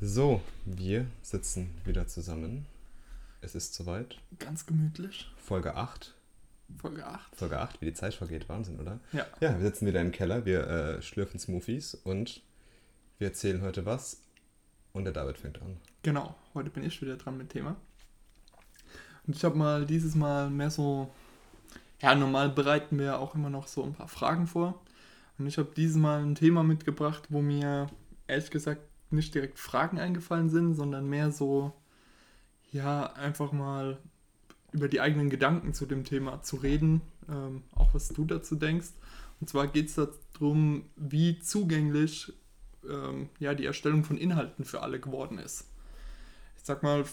So, wir sitzen wieder zusammen. Es ist soweit. Ganz gemütlich. Folge 8. Folge 8. Folge 8, wie die Zeit vergeht. Wahnsinn, oder? Ja. Ja, wir sitzen wieder im Keller, wir äh, schlürfen Smoothies und wir erzählen heute was. Und der David fängt an. Genau, heute bin ich wieder dran mit Thema. Und ich habe mal dieses Mal mehr so. Ja, normal bereiten wir auch immer noch so ein paar Fragen vor. Und ich habe dieses Mal ein Thema mitgebracht, wo mir ehrlich gesagt nicht direkt Fragen eingefallen sind, sondern mehr so, ja, einfach mal über die eigenen Gedanken zu dem Thema zu reden, ähm, auch was du dazu denkst. Und zwar geht es darum, wie zugänglich ähm, ja, die Erstellung von Inhalten für alle geworden ist. Ich sag mal,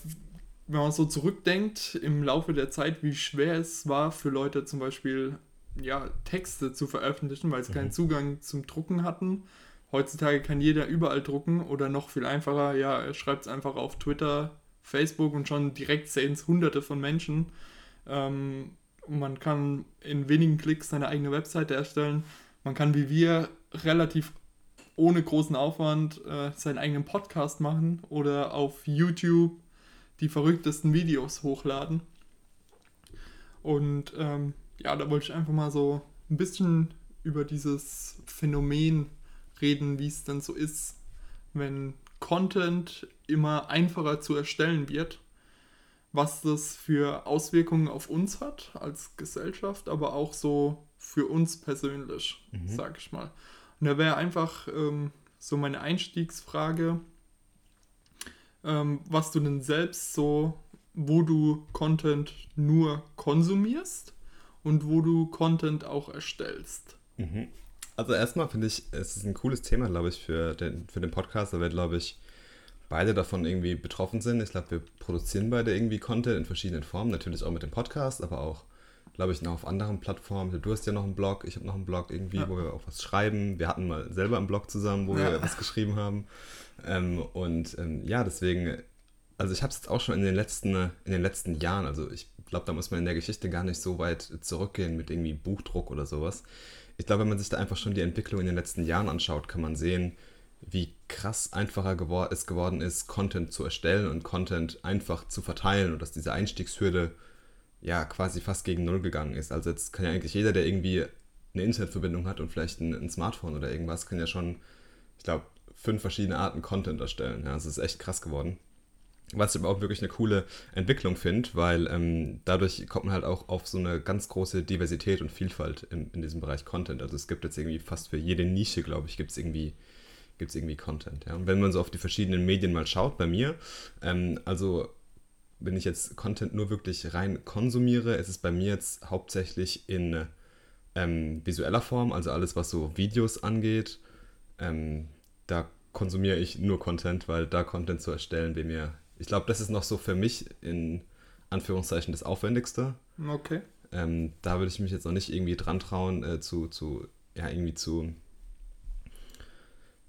wenn man so zurückdenkt im Laufe der Zeit, wie schwer es war für Leute zum Beispiel ja, Texte zu veröffentlichen, weil sie mhm. keinen Zugang zum Drucken hatten. Heutzutage kann jeder überall drucken oder noch viel einfacher, ja, er schreibt es einfach auf Twitter, Facebook und schon direkt sehen es hunderte von Menschen. Ähm, man kann in wenigen Klicks seine eigene Webseite erstellen. Man kann wie wir relativ ohne großen Aufwand äh, seinen eigenen Podcast machen oder auf YouTube die verrücktesten Videos hochladen. Und ähm, ja, da wollte ich einfach mal so ein bisschen über dieses Phänomen reden, wie es dann so ist, wenn Content immer einfacher zu erstellen wird, was das für Auswirkungen auf uns hat als Gesellschaft, aber auch so für uns persönlich, mhm. sag ich mal. Und da wäre einfach ähm, so meine Einstiegsfrage, ähm, was du denn selbst so, wo du Content nur konsumierst und wo du Content auch erstellst. Mhm. Also erstmal finde ich, es ist ein cooles Thema, glaube ich, für den, für den Podcast, weil wir, glaube ich, beide davon irgendwie betroffen sind. Ich glaube, wir produzieren beide irgendwie Content in verschiedenen Formen, natürlich auch mit dem Podcast, aber auch, glaube ich, noch auf anderen Plattformen. Du hast ja noch einen Blog, ich habe noch einen Blog irgendwie, ja. wo wir auch was schreiben. Wir hatten mal selber einen Blog zusammen, wo ja. wir was geschrieben haben. Ähm, und ähm, ja, deswegen, also ich habe es jetzt auch schon in den letzten, in den letzten Jahren, also ich glaube, da muss man in der Geschichte gar nicht so weit zurückgehen mit irgendwie Buchdruck oder sowas ich glaube, wenn man sich da einfach schon die Entwicklung in den letzten Jahren anschaut, kann man sehen, wie krass einfacher gewor es geworden ist, Content zu erstellen und Content einfach zu verteilen und dass diese Einstiegshürde ja quasi fast gegen Null gegangen ist. Also jetzt kann ja eigentlich jeder, der irgendwie eine Internetverbindung hat und vielleicht ein, ein Smartphone oder irgendwas, kann ja schon, ich glaube, fünf verschiedene Arten Content erstellen. Ja, das ist echt krass geworden. Was ich aber auch wirklich eine coole Entwicklung finde, weil ähm, dadurch kommt man halt auch auf so eine ganz große Diversität und Vielfalt in, in diesem Bereich Content. Also es gibt jetzt irgendwie fast für jede Nische, glaube ich, gibt es irgendwie, gibt's irgendwie Content. Ja? Und wenn man so auf die verschiedenen Medien mal schaut, bei mir, ähm, also wenn ich jetzt Content nur wirklich rein konsumiere, ist es bei mir jetzt hauptsächlich in ähm, visueller Form, also alles, was so Videos angeht. Ähm, da konsumiere ich nur Content, weil da Content zu erstellen, wäre mir ich glaube, das ist noch so für mich in Anführungszeichen das Aufwendigste. Okay. Ähm, da würde ich mich jetzt noch nicht irgendwie dran trauen, äh, zu, zu, ja, irgendwie zu,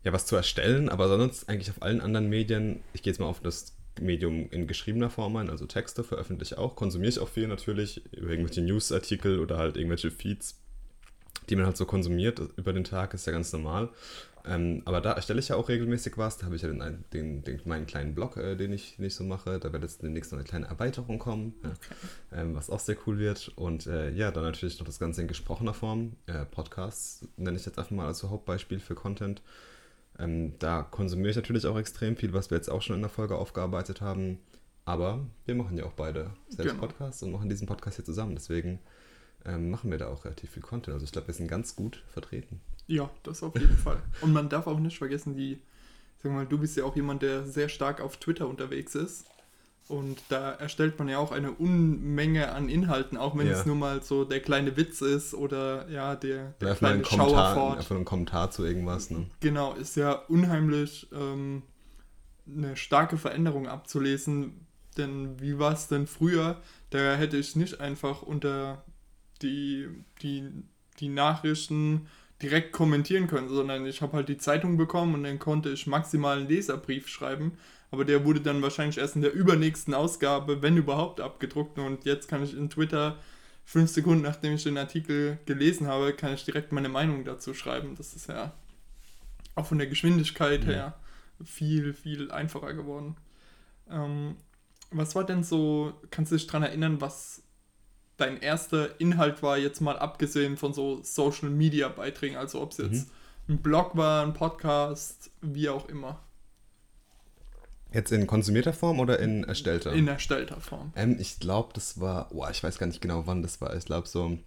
ja, was zu erstellen, aber sonst eigentlich auf allen anderen Medien, ich gehe jetzt mal auf das Medium in geschriebener Form ein, also Texte veröffentliche ich auch, konsumiere ich auch viel natürlich, über irgendwelche Newsartikel oder halt irgendwelche Feeds, die man halt so konsumiert über den Tag, ist ja ganz normal. Ähm, aber da erstelle ich ja auch regelmäßig was. Da habe ich ja den, den, den, meinen kleinen Blog, äh, den ich nicht so mache. Da wird jetzt demnächst noch eine kleine Erweiterung kommen, okay. ähm, was auch sehr cool wird. Und äh, ja, dann natürlich noch das Ganze in gesprochener Form. Äh, Podcasts nenne ich jetzt einfach mal als Hauptbeispiel für Content. Ähm, da konsumiere ich natürlich auch extrem viel, was wir jetzt auch schon in der Folge aufgearbeitet haben. Aber wir machen ja auch beide selbst genau. Podcasts und machen diesen Podcast hier zusammen. Deswegen ähm, machen wir da auch relativ viel Content. Also ich glaube, wir sind ganz gut vertreten. Ja, das auf jeden Fall. Und man darf auch nicht vergessen, die, sag mal, du bist ja auch jemand, der sehr stark auf Twitter unterwegs ist. Und da erstellt man ja auch eine Unmenge an Inhalten, auch wenn ja. es nur mal so der kleine Witz ist oder ja, der, der kleine einen Kommentar, Einfach ein Kommentar zu irgendwas. Ne? Genau, ist ja unheimlich ähm, eine starke Veränderung abzulesen. Denn wie war es denn früher? Da hätte ich nicht einfach unter die, die, die Nachrichten direkt kommentieren können, sondern ich habe halt die Zeitung bekommen und dann konnte ich maximal einen Leserbrief schreiben. Aber der wurde dann wahrscheinlich erst in der übernächsten Ausgabe, wenn überhaupt, abgedruckt. Und jetzt kann ich in Twitter fünf Sekunden nachdem ich den Artikel gelesen habe, kann ich direkt meine Meinung dazu schreiben. Das ist ja auch von der Geschwindigkeit ja. her viel, viel einfacher geworden. Ähm, was war denn so, kannst du dich daran erinnern, was dein erster Inhalt war, jetzt mal abgesehen von so Social Media Beiträgen, also ob es jetzt mhm. ein Blog war, ein Podcast, wie auch immer? Jetzt in konsumierter Form oder in erstellter? In erstellter Form. Ähm, ich glaube, das war, oh, ich weiß gar nicht genau, wann das war. Ich glaube so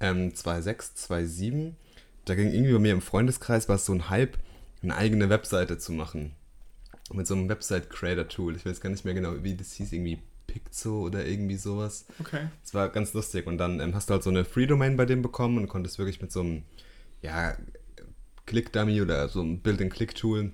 ähm, 2006, 2007. Da ging irgendwie bei mir im Freundeskreis war es so ein Hype, eine eigene Webseite zu machen. Mit so einem Website-Creator-Tool. Ich weiß gar nicht mehr genau, wie das hieß, irgendwie Pixo oder irgendwie sowas. Okay. Das war ganz lustig. Und dann ähm, hast du halt so eine Free-Domain bei dem bekommen und konntest wirklich mit so einem, ja, Click-Dummy oder so einem Build-and-Click-Tool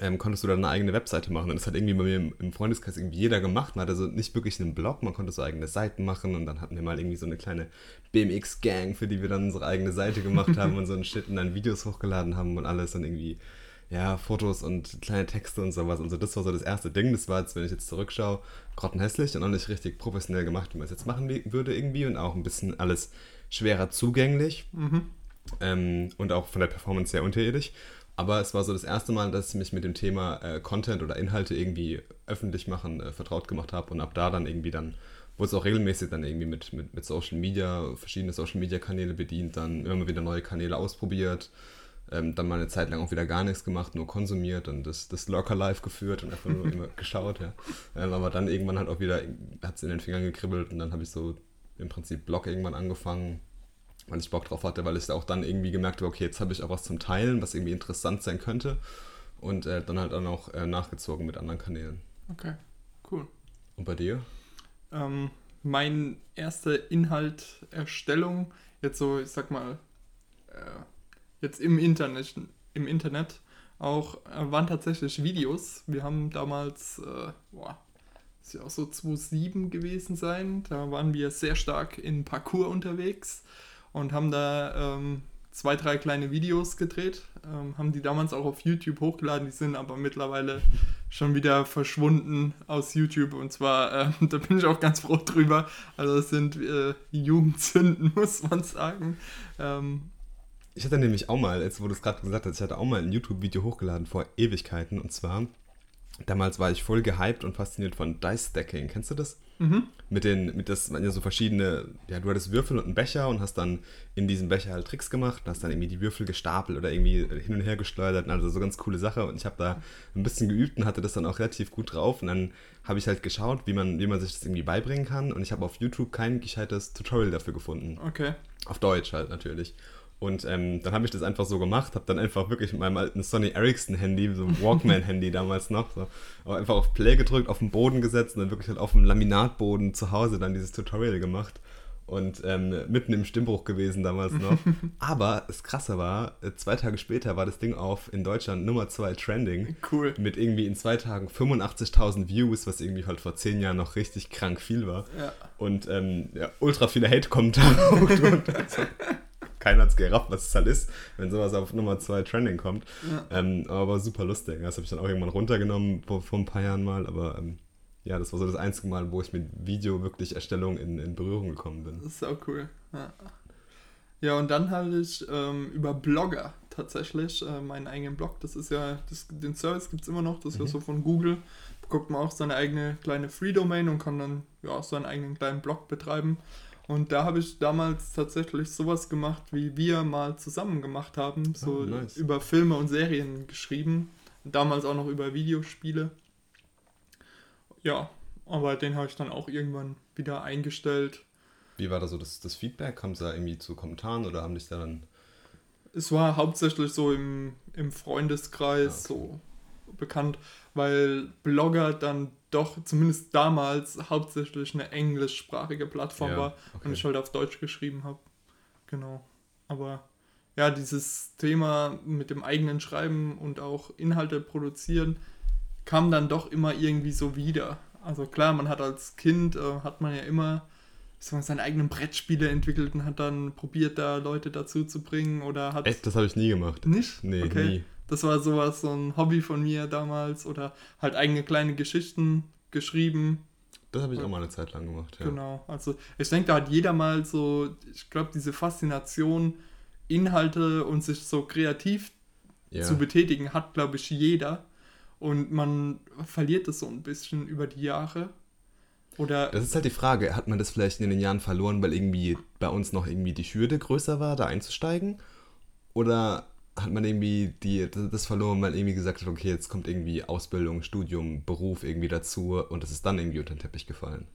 ähm, konntest du dann eine eigene Webseite machen. Und das hat irgendwie bei mir im, Freundeskreis irgendwie jeder gemacht. Man hatte so nicht wirklich einen Blog, man konnte so eigene Seiten machen und dann hatten wir mal irgendwie so eine kleine BMX-Gang, für die wir dann unsere eigene Seite gemacht haben und so einen Shit und dann Videos hochgeladen haben und alles und irgendwie, ja, Fotos und kleine Texte und sowas. Also das war so das erste Ding. Das war jetzt, wenn ich jetzt zurückschaue, grottenhässlich und auch nicht richtig professionell gemacht, wie man es jetzt machen würde irgendwie und auch ein bisschen alles schwerer zugänglich. Mhm. Ähm, und auch von der Performance sehr unterirdisch. Aber es war so das erste Mal, dass ich mich mit dem Thema äh, Content oder Inhalte irgendwie öffentlich machen äh, vertraut gemacht habe und ab da dann irgendwie dann wurde es auch regelmäßig dann irgendwie mit, mit, mit Social Media, verschiedene Social Media Kanäle bedient, dann immer wieder neue Kanäle ausprobiert, ähm, dann mal eine Zeit lang auch wieder gar nichts gemacht, nur konsumiert und das, das Lurker Live geführt und einfach nur immer geschaut, ja. Ähm, aber dann irgendwann halt auch wieder, hat es in den Fingern gekribbelt und dann habe ich so im Prinzip Blog irgendwann angefangen, weil ich Bock drauf hatte, weil ich auch dann irgendwie gemerkt habe, okay, jetzt habe ich auch was zum Teilen, was irgendwie interessant sein könnte. Und äh, dann halt dann auch äh, nachgezogen mit anderen Kanälen. Okay, cool. Und bei dir? Ähm, mein erster Inhalterstellung, jetzt so, ich sag mal, äh, jetzt im Internet, im Internet auch, äh, waren tatsächlich Videos. Wir haben damals, äh, boah, ist ja auch so 2007 gewesen sein, da waren wir sehr stark in Parcours unterwegs und haben da ähm, zwei, drei kleine Videos gedreht. Ähm, haben die damals auch auf YouTube hochgeladen, die sind aber mittlerweile schon wieder verschwunden aus YouTube und zwar, äh, da bin ich auch ganz froh drüber. Also das sind äh, Jugendzünden, muss man sagen. Ähm, ich hatte nämlich auch mal, jetzt wo du es gerade gesagt hast, ich hatte auch mal ein YouTube-Video hochgeladen vor Ewigkeiten und zwar, damals war ich voll gehypt und fasziniert von Dice Stacking. Kennst du das? Mhm. Mit den, mit das waren ja so verschiedene, ja, du hattest Würfel und einen Becher und hast dann in diesem Becher halt Tricks gemacht und hast dann irgendwie die Würfel gestapelt oder irgendwie hin und her geschleudert. Also so ganz coole Sache. Und ich habe da ein bisschen geübt und hatte das dann auch relativ gut drauf. Und dann habe ich halt geschaut, wie man, wie man sich das irgendwie beibringen kann. Und ich habe auf YouTube kein gescheites Tutorial dafür gefunden. Okay. Auf Deutsch halt natürlich. Und ähm, dann habe ich das einfach so gemacht, habe dann einfach wirklich mit meinem alten Sony Ericsson Handy, so ein Walkman-Handy damals noch, so, einfach auf Play gedrückt, auf den Boden gesetzt und dann wirklich halt auf dem Laminatboden zu Hause dann dieses Tutorial gemacht. Und ähm, mitten im Stimmbruch gewesen damals noch. Aber das Krasse war, äh, zwei Tage später war das Ding auf in Deutschland Nummer 2 Trending. Cool. Mit irgendwie in zwei Tagen 85.000 Views, was irgendwie halt vor zehn Jahren noch richtig krank viel war. Ja. Und ähm, ja, ultra viele Hate-Kommentare. keiner hat es gerafft, was es halt ist, wenn sowas auf Nummer 2 Trending kommt. Ja. Ähm, aber super lustig. Das habe ich dann auch irgendwann runtergenommen vor, vor ein paar Jahren mal, aber ähm, ja, das war so das einzige Mal, wo ich mit Video wirklich Erstellung in, in Berührung gekommen bin. Das ist auch cool. Ja, ja und dann habe ich ähm, über Blogger tatsächlich äh, meinen eigenen Blog. Das ist ja, das, den Service gibt es immer noch, das ist mhm. ja so von Google. Bekommt man auch seine eigene kleine Free-Domain und kann dann ja seinen eigenen kleinen Blog betreiben. Und da habe ich damals tatsächlich sowas gemacht, wie wir mal zusammen gemacht haben. So oh, nice. über Filme und Serien geschrieben. Damals auch noch über Videospiele. Ja, aber den habe ich dann auch irgendwann wieder eingestellt. Wie war da so das, das Feedback? Kam es da irgendwie zu Kommentaren oder haben dich da dann. Es war hauptsächlich so im, im Freundeskreis ah, okay. so bekannt, weil Blogger dann doch zumindest damals hauptsächlich eine englischsprachige Plattform ja, war okay. und ich halt auf Deutsch geschrieben habe. Genau. Aber ja, dieses Thema mit dem eigenen Schreiben und auch Inhalte produzieren kam dann doch immer irgendwie so wieder. Also klar, man hat als Kind, äh, hat man ja immer so seine eigenen Brettspiele entwickelt und hat dann probiert, da Leute dazu zu bringen oder hat... Echt? Das habe ich nie gemacht. Nicht? Nee, okay. nie. Das war sowas, so ein Hobby von mir damals oder halt eigene kleine Geschichten geschrieben. Das habe ich auch mal eine Zeit lang gemacht, ja. Genau, also ich denke, da hat jeder mal so, ich glaube, diese Faszination, Inhalte und sich so kreativ ja. zu betätigen, hat, glaube ich, jeder. und man verliert es so ein bisschen über die Jahre. Oder das ist halt die Frage, hat man das vielleicht in den Jahren verloren, weil irgendwie bei uns noch irgendwie die Hürde größer war, da einzusteigen? Oder hat man irgendwie die, das verloren, weil irgendwie gesagt hat, okay, jetzt kommt irgendwie Ausbildung, Studium, Beruf irgendwie dazu und es ist dann irgendwie unter den Teppich gefallen?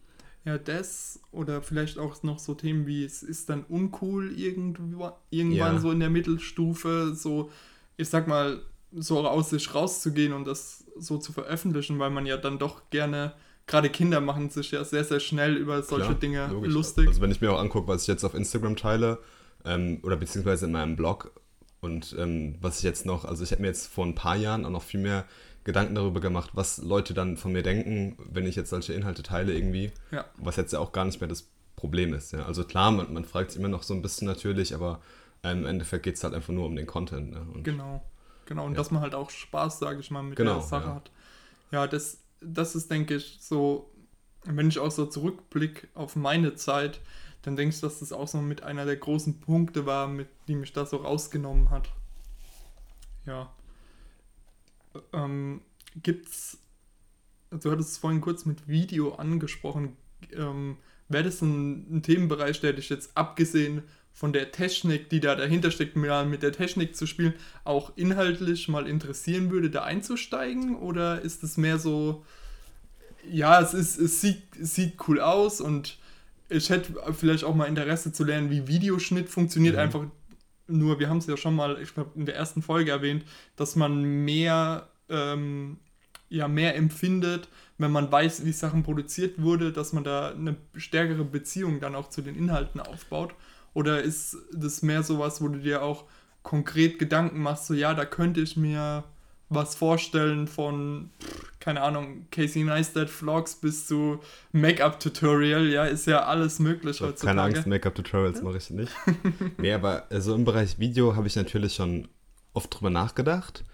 Ja, das oder vielleicht auch noch so Themen wie es ist dann uncool irgendwann, irgendwann ja. so in der Mittelstufe, so, ich sag mal, so aus sich rauszugehen und das so zu veröffentlichen, weil man ja dann doch gerne, gerade Kinder machen sich ja sehr, sehr schnell über solche Klar, Dinge logisch. lustig. Also wenn ich mir auch angucke, was ich jetzt auf Instagram teile, ähm, oder beziehungsweise in meinem Blog und ähm, was ich jetzt noch, also ich habe mir jetzt vor ein paar Jahren auch noch viel mehr Gedanken darüber gemacht, was Leute dann von mir denken, wenn ich jetzt solche Inhalte teile irgendwie. Ja. Was jetzt ja auch gar nicht mehr das Problem ist. Ja. Also klar, man, man fragt sich immer noch so ein bisschen natürlich, aber ähm, im Endeffekt geht es halt einfach nur um den Content. Ne? Und, genau, genau. Und ja. dass man halt auch Spaß, sage ich mal, mit genau, der Sache ja. hat. Ja, das, das ist, denke ich, so, wenn ich auch so zurückblicke auf meine Zeit, dann denke ich, dass das auch so mit einer der großen Punkte war, mit die mich da so rausgenommen hat. Ja ähm, gibt's, du hattest es vorhin kurz mit Video angesprochen, ähm, wäre das ein, ein, Themenbereich, der dich jetzt abgesehen von der Technik, die da dahinter steckt, mit der Technik zu spielen, auch inhaltlich mal interessieren würde, da einzusteigen? Oder ist es mehr so, ja, es, ist, es, sieht, es sieht cool aus und ich hätte vielleicht auch mal Interesse zu lernen, wie Videoschnitt funktioniert, mhm. einfach nur, wir haben es ja schon mal, ich glaube, in der ersten Folge erwähnt, dass man mehr, ähm, ja, mehr empfindet, wenn man weiß, wie Sachen produziert wurde, dass man da eine stärkere Beziehung dann auch zu den Inhalten aufbaut. Oder ist das mehr sowas, wo du dir auch konkret Gedanken machst, so ja, da könnte ich mir was vorstellen von, keine Ahnung, Casey Neistat Vlogs bis zu Make-up-Tutorial, ja, ist ja alles möglich so, heutzutage. Keine Angst, Make-up-Tutorials mache ich nicht. nee, aber also im Bereich Video habe ich natürlich schon oft drüber nachgedacht.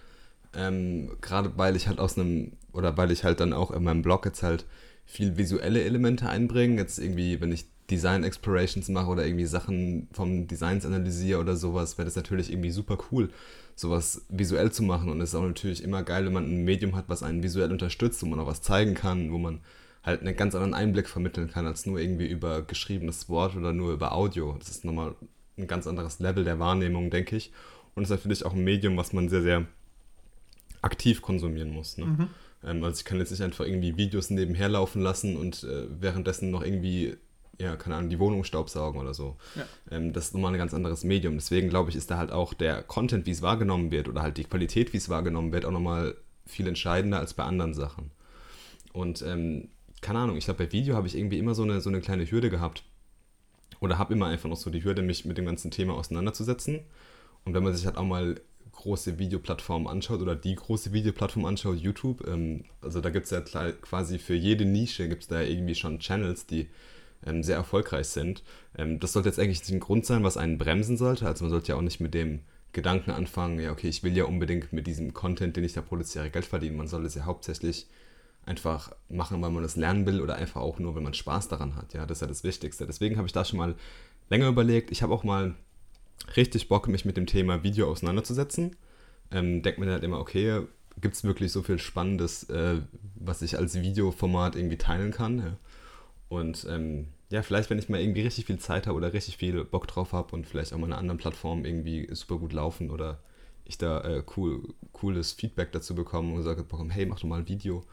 Ähm, Gerade weil ich halt aus einem, oder weil ich halt dann auch in meinem Blog jetzt halt viel visuelle Elemente einbringe. Jetzt irgendwie, wenn ich Design Explorations mache oder irgendwie Sachen vom Designs analysiere oder sowas, wäre das natürlich irgendwie super cool sowas visuell zu machen. Und es ist auch natürlich immer geil, wenn man ein Medium hat, was einen visuell unterstützt, wo man auch was zeigen kann, wo man halt einen ganz anderen Einblick vermitteln kann, als nur irgendwie über geschriebenes Wort oder nur über Audio. Das ist nochmal ein ganz anderes Level der Wahrnehmung, denke ich. Und es ist natürlich auch ein Medium, was man sehr, sehr aktiv konsumieren muss. Ne? Mhm. Ähm, also ich kann jetzt nicht einfach irgendwie Videos nebenher laufen lassen und äh, währenddessen noch irgendwie ja, keine Ahnung, die Wohnung staubsaugen oder so. Ja. Ähm, das ist nochmal ein ganz anderes Medium. Deswegen glaube ich, ist da halt auch der Content, wie es wahrgenommen wird oder halt die Qualität, wie es wahrgenommen wird, auch nochmal viel entscheidender als bei anderen Sachen. Und ähm, keine Ahnung, ich glaube, bei Video habe ich irgendwie immer so eine, so eine kleine Hürde gehabt. Oder habe immer einfach noch so die Hürde, mich mit dem ganzen Thema auseinanderzusetzen. Und wenn man sich halt auch mal große Videoplattformen anschaut oder die große Videoplattform anschaut, YouTube, ähm, also da gibt es ja quasi für jede Nische gibt es da irgendwie schon Channels, die ähm, sehr erfolgreich sind. Ähm, das sollte jetzt eigentlich ein Grund sein, was einen bremsen sollte. Also man sollte ja auch nicht mit dem Gedanken anfangen, ja, okay, ich will ja unbedingt mit diesem Content, den ich da produziere, Geld verdienen. Man soll es ja hauptsächlich einfach machen, weil man das lernen will oder einfach auch nur, wenn man Spaß daran hat. Ja, das ist ja das Wichtigste. Deswegen habe ich da schon mal länger überlegt. Ich habe auch mal richtig Bock, mich mit dem Thema Video auseinanderzusetzen. Ähm, denkt mir halt immer, okay, gibt es wirklich so viel Spannendes, äh, was ich als Videoformat irgendwie teilen kann? Ja? Und ähm, ja, vielleicht, wenn ich mal irgendwie richtig viel Zeit habe oder richtig viel Bock drauf habe und vielleicht auch mal eine andere Plattform irgendwie super gut laufen oder ich da äh, cool, cooles Feedback dazu bekomme und sage, hey, mach doch mal ein Video,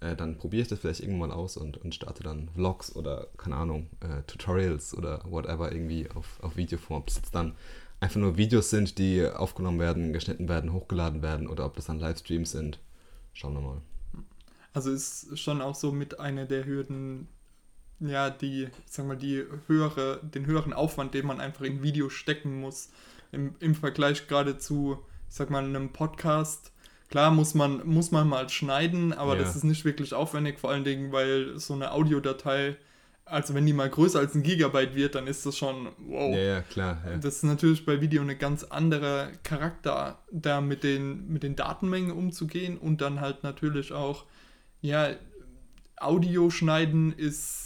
äh, dann probiere ich das vielleicht irgendwann mal aus und, und starte dann Vlogs oder, keine Ahnung, äh, Tutorials oder whatever irgendwie auf, auf Videoform. Ob es jetzt dann einfach nur Videos sind, die aufgenommen werden, geschnitten werden, hochgeladen werden oder ob das dann Livestreams sind. Schauen wir mal. Also ist schon auch so mit einer der Hürden, ja, die, sag mal, die höhere, den höheren Aufwand, den man einfach in Video stecken muss, im, im Vergleich gerade zu, ich sag mal, einem Podcast. Klar muss man, muss man mal schneiden, aber ja. das ist nicht wirklich aufwendig, vor allen Dingen, weil so eine Audiodatei, also wenn die mal größer als ein Gigabyte wird, dann ist das schon wow. Ja, ja klar. Ja. Das ist natürlich bei Video eine ganz andere Charakter, da mit den, mit den Datenmengen umzugehen und dann halt natürlich auch, ja, Audio schneiden ist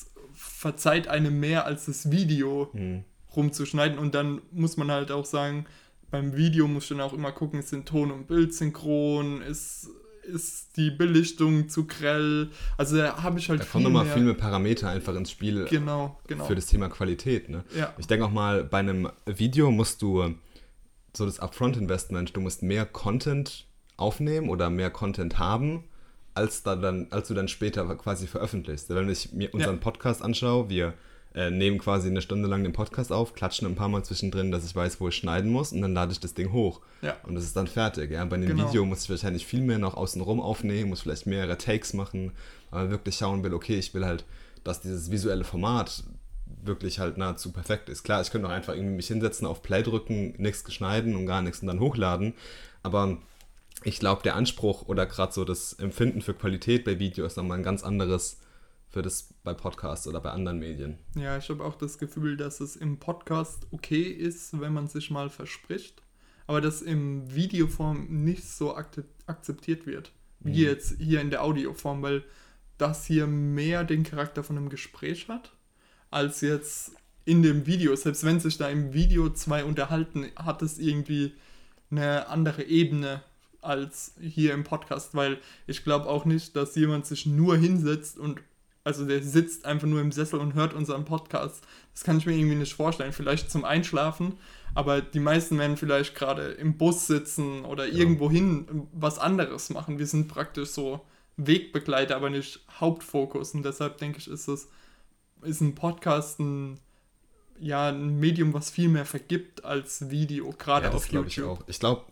verzeiht einem mehr als das Video mhm. rumzuschneiden. Und dann muss man halt auch sagen, beim Video muss dann auch immer gucken, sind Ton und Bild synchron, ist, ist die Belichtung zu grell. Also da habe ich halt da kommen nochmal viel mehr Parameter einfach ins Spiel genau, genau. für das Thema Qualität. Ne? Ja. Ich denke auch mal, bei einem Video musst du so das Upfront-Investment, du musst mehr Content aufnehmen oder mehr Content haben, als, da dann, als du dann später quasi veröffentlichst. Wenn ich mir unseren ja. Podcast anschaue, wir äh, nehmen quasi eine Stunde lang den Podcast auf, klatschen ein paar Mal zwischendrin, dass ich weiß, wo ich schneiden muss und dann lade ich das Ding hoch. Ja. Und das ist dann fertig. Ja? Bei einem genau. Video muss ich wahrscheinlich viel mehr noch außenrum aufnehmen, muss vielleicht mehrere Takes machen, weil man wirklich schauen will, okay, ich will halt, dass dieses visuelle Format wirklich halt nahezu perfekt ist. Klar, ich könnte auch einfach irgendwie mich hinsetzen, auf Play drücken, nichts geschneiden und gar nichts und dann hochladen, aber ich glaube, der Anspruch oder gerade so das Empfinden für Qualität bei Video ist nochmal ein ganz anderes für das bei Podcasts oder bei anderen Medien. Ja, ich habe auch das Gefühl, dass es im Podcast okay ist, wenn man sich mal verspricht, aber dass im Videoform nicht so akzeptiert wird, wie mhm. jetzt hier in der Audioform, weil das hier mehr den Charakter von einem Gespräch hat, als jetzt in dem Video. Selbst wenn sich da im Video zwei unterhalten, hat es irgendwie eine andere Ebene als hier im Podcast, weil ich glaube auch nicht, dass jemand sich nur hinsetzt und also der sitzt einfach nur im Sessel und hört unseren Podcast. Das kann ich mir irgendwie nicht vorstellen. Vielleicht zum Einschlafen, aber die meisten werden vielleicht gerade im Bus sitzen oder ja. irgendwo hin was anderes machen. Wir sind praktisch so Wegbegleiter, aber nicht Hauptfokus. Und deshalb denke ich, ist es ist ein Podcast ein ja ein Medium, was viel mehr vergibt als Video, gerade ja, auf YouTube. Ich auch. Ich glaube,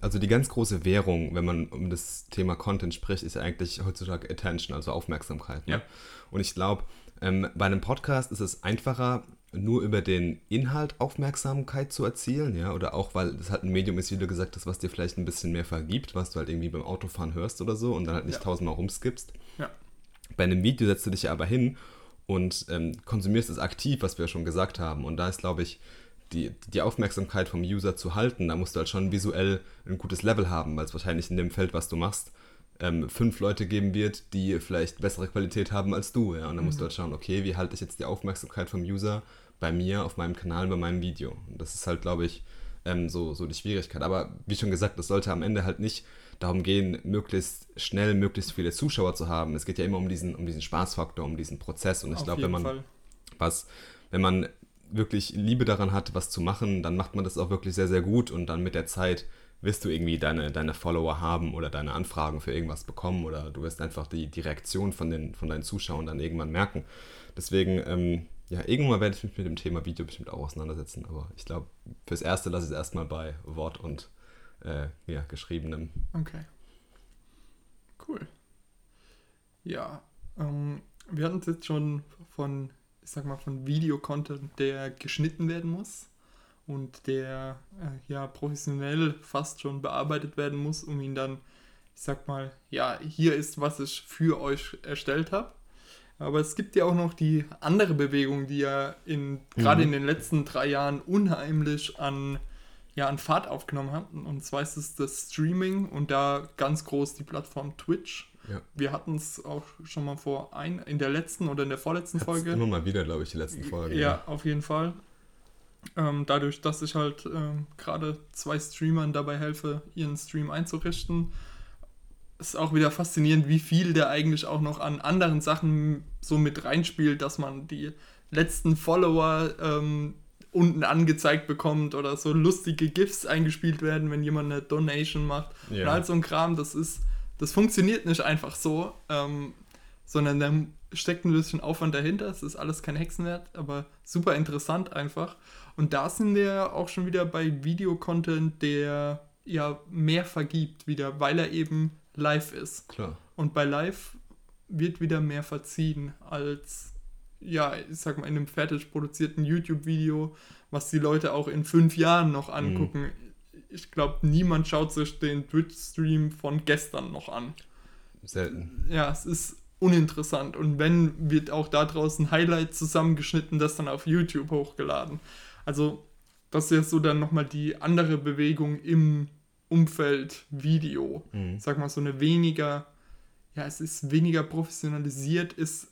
also die ganz große Währung, wenn man um das Thema Content spricht, ist ja eigentlich heutzutage Attention, also Aufmerksamkeit. Ne? Ja. Und ich glaube, ähm, bei einem Podcast ist es einfacher, nur über den Inhalt Aufmerksamkeit zu erzielen, ja, oder auch, weil das halt ein Medium ist, wie du gesagt hast, was dir vielleicht ein bisschen mehr vergibt, was du halt irgendwie beim Autofahren hörst oder so und dann halt nicht ja. tausendmal rumskippst. Ja. Bei einem Video setzt du dich ja aber hin und ähm, konsumierst es aktiv, was wir ja schon gesagt haben. Und da ist, glaube ich, die, die Aufmerksamkeit vom User zu halten, da musst du halt schon visuell ein gutes Level haben, weil es wahrscheinlich in dem Feld, was du machst, ähm, fünf Leute geben wird, die vielleicht bessere Qualität haben als du. Ja? Und dann musst du mhm. halt schauen, okay, wie halte ich jetzt die Aufmerksamkeit vom User bei mir, auf meinem Kanal, bei meinem Video. Und das ist halt, glaube ich, ähm, so, so die Schwierigkeit. Aber wie schon gesagt, das sollte am Ende halt nicht darum gehen, möglichst schnell möglichst viele Zuschauer zu haben. Es geht ja immer um diesen, um diesen Spaßfaktor, um diesen Prozess. Und ich glaube, wenn man Fall. was, wenn man wirklich Liebe daran hat, was zu machen, dann macht man das auch wirklich sehr, sehr gut und dann mit der Zeit wirst du irgendwie deine, deine Follower haben oder deine Anfragen für irgendwas bekommen oder du wirst einfach die, die Reaktion von, den, von deinen Zuschauern dann irgendwann merken. Deswegen, ähm, ja, irgendwann werde ich mich mit dem Thema Video bestimmt auch auseinandersetzen, aber ich glaube, fürs Erste lasse ich es erstmal bei Wort und äh, ja, geschriebenem. Okay. Cool. Ja, ähm, wir hatten es jetzt schon von, ich sag mal, von Videocontent, der geschnitten werden muss und der äh, ja professionell fast schon bearbeitet werden muss, um ihn dann, ich sag mal, ja, hier ist, was ich für euch erstellt habe. Aber es gibt ja auch noch die andere Bewegung, die ja in, mhm. gerade in den letzten drei Jahren unheimlich an ja an Fahrt aufgenommen hat. Und zwar ist es das Streaming und da ganz groß die Plattform Twitch. Ja. Wir hatten es auch schon mal vor ein, in der letzten oder in der vorletzten Hat's Folge. Immer mal wieder, glaube ich, die letzten Folgen. Ja, ja. auf jeden Fall. Ähm, dadurch, dass ich halt ähm, gerade zwei Streamern dabei helfe, ihren Stream einzurichten, ist auch wieder faszinierend, wie viel der eigentlich auch noch an anderen Sachen so mit reinspielt, dass man die letzten Follower ähm, unten angezeigt bekommt oder so lustige GIFs eingespielt werden, wenn jemand eine Donation macht. Ja. Und all so ein Kram, das ist, das funktioniert nicht einfach so, ähm, sondern da steckt ein bisschen Aufwand dahinter. Es ist alles kein Hexenwert, aber super interessant einfach. Und da sind wir auch schon wieder bei Videocontent, der ja mehr vergibt, wieder, weil er eben live ist. Klar. Und bei live wird wieder mehr verziehen als ja, ich sag mal, in einem fertig produzierten YouTube-Video, was die Leute auch in fünf Jahren noch mhm. angucken. Mhm. Ich glaube, niemand schaut sich den Twitch-Stream von gestern noch an. Selten. Ja, es ist uninteressant. Und wenn, wird auch da draußen Highlight zusammengeschnitten, das dann auf YouTube hochgeladen. Also, das ist so dann nochmal die andere Bewegung im Umfeld Video. Mhm. Sag mal, so eine weniger, ja, es ist weniger professionalisiert, ist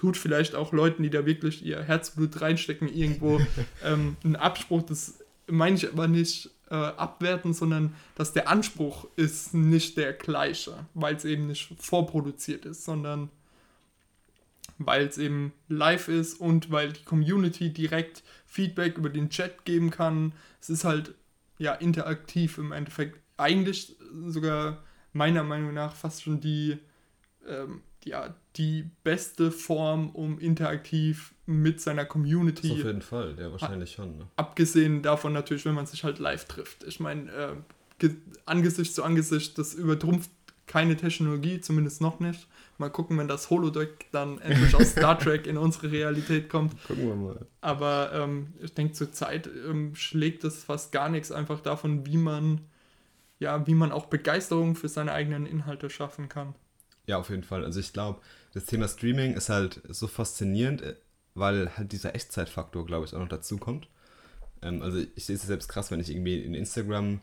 tut vielleicht auch Leuten, die da wirklich ihr Herzblut reinstecken, irgendwo ähm, einen Abspruch. Das meine ich aber nicht äh, abwerten, sondern dass der Anspruch ist nicht der gleiche, weil es eben nicht vorproduziert ist, sondern weil es eben live ist und weil die Community direkt Feedback über den Chat geben kann. Es ist halt ja interaktiv im Endeffekt. Eigentlich sogar meiner Meinung nach fast schon die, ähm, ja, die beste Form, um interaktiv mit seiner Community. Das auf jeden Fall, ja, wahrscheinlich schon. Ne? Abgesehen davon natürlich, wenn man sich halt live trifft. Ich meine, äh, Angesicht zu Angesicht, das übertrumpft keine Technologie, zumindest noch nicht. Mal gucken, wenn das Holodeck dann endlich aus Star Trek in unsere Realität kommt. Gucken wir mal. Aber ähm, ich denke, zurzeit ähm, schlägt das fast gar nichts einfach davon, wie man, ja, wie man auch Begeisterung für seine eigenen Inhalte schaffen kann. Ja, auf jeden Fall. Also ich glaube, das Thema Streaming ist halt so faszinierend, äh, weil halt dieser Echtzeitfaktor, glaube ich, auch noch dazu kommt. Ähm, also ich sehe es selbst krass, wenn ich irgendwie in Instagram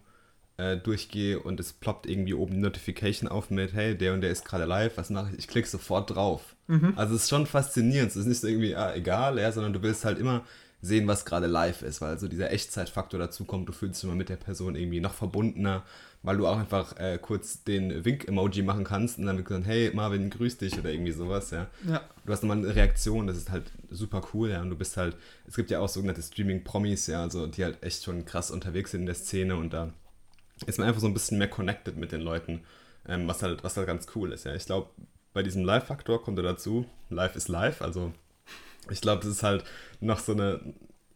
äh, durchgehe und es ploppt irgendwie oben die Notification auf mit, hey, der und der ist gerade live, was mache ich? Ich klicke sofort drauf. Mhm. Also es ist schon faszinierend. Es ist nicht so irgendwie, ah, egal, ja, sondern du willst halt immer sehen, was gerade live ist, weil so dieser Echtzeitfaktor dazu kommt, du fühlst dich immer mit der Person irgendwie noch verbundener, weil du auch einfach äh, kurz den Wink-Emoji machen kannst und dann wird gesagt, hey Marvin, grüß dich oder irgendwie sowas, ja. ja. Du hast nochmal eine Reaktion, das ist halt super cool, ja, und du bist halt, es gibt ja auch sogenannte Streaming-Promis, ja, also die halt echt schon krass unterwegs sind in der Szene und da ist man einfach so ein bisschen mehr connected mit den Leuten, ähm, was, halt, was halt ganz cool ist. Ja. Ich glaube, bei diesem Live-Faktor kommt er dazu, live ist live, also ich glaube, das ist halt noch so eine,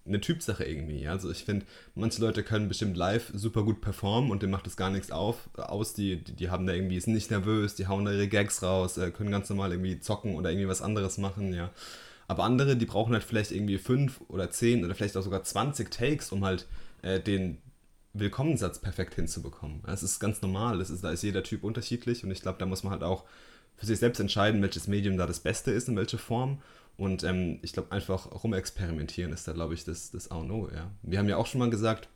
eine Typsache irgendwie. Also ich finde, manche Leute können bestimmt live super gut performen und dem macht das gar nichts auf, aus. Die, die, die, haben da irgendwie, sind nicht nervös, die hauen da ihre Gags raus, äh, können ganz normal irgendwie zocken oder irgendwie was anderes machen, ja. Aber andere, die brauchen halt vielleicht irgendwie fünf oder zehn oder vielleicht auch sogar 20 Takes, um halt äh, den, Willkommenssatz perfekt hinzubekommen. Es ist ganz normal, es ist, da ist jeder Typ unterschiedlich und ich glaube, da muss man halt auch für sich selbst entscheiden, welches Medium da das Beste ist, in welche Form. Und ähm, ich glaube, einfach rumexperimentieren ist da, glaube ich, das, das A und O. Ja. Wir haben ja auch schon mal gesagt,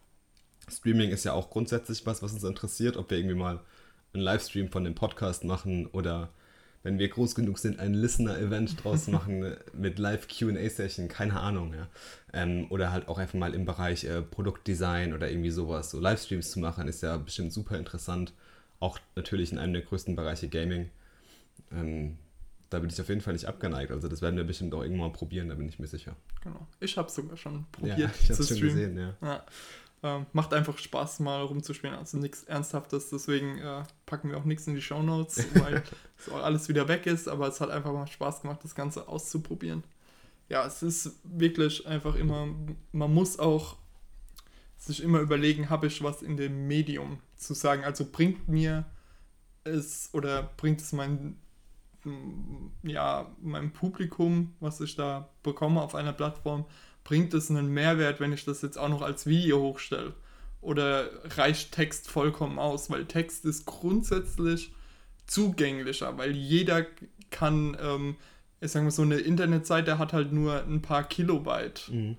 Streaming ist ja auch grundsätzlich was, was uns interessiert, ob wir irgendwie mal einen Livestream von dem Podcast machen oder wenn wir groß genug sind, ein Listener-Event draus machen mit Live-QA-Session, keine Ahnung, ja. Ähm, oder halt auch einfach mal im Bereich äh, Produktdesign oder irgendwie sowas. So Livestreams zu machen, ist ja bestimmt super interessant. Auch natürlich in einem der größten Bereiche Gaming. Ähm, da bin ich auf jeden Fall nicht abgeneigt. Also das werden wir bestimmt auch irgendwann mal probieren, da bin ich mir sicher. Genau. Ich habe sogar schon probiert ja, ich zu schon Gesehen, ja. ja. Ähm, macht einfach Spaß, mal rumzuspielen. Also nichts Ernsthaftes, deswegen äh, packen wir auch nichts in die Show Notes, weil es alles wieder weg ist. Aber es hat einfach mal Spaß gemacht, das Ganze auszuprobieren. Ja, es ist wirklich einfach immer, man muss auch sich immer überlegen, habe ich was in dem Medium zu sagen. Also bringt mir es oder bringt es mein, ja, meinem Publikum, was ich da bekomme auf einer Plattform, bringt es einen Mehrwert, wenn ich das jetzt auch noch als Video hochstelle? Oder reicht Text vollkommen aus? Weil Text ist grundsätzlich zugänglicher, weil jeder kann, ähm, ich sage mal, so eine Internetseite hat halt nur ein paar Kilobyte. Mhm.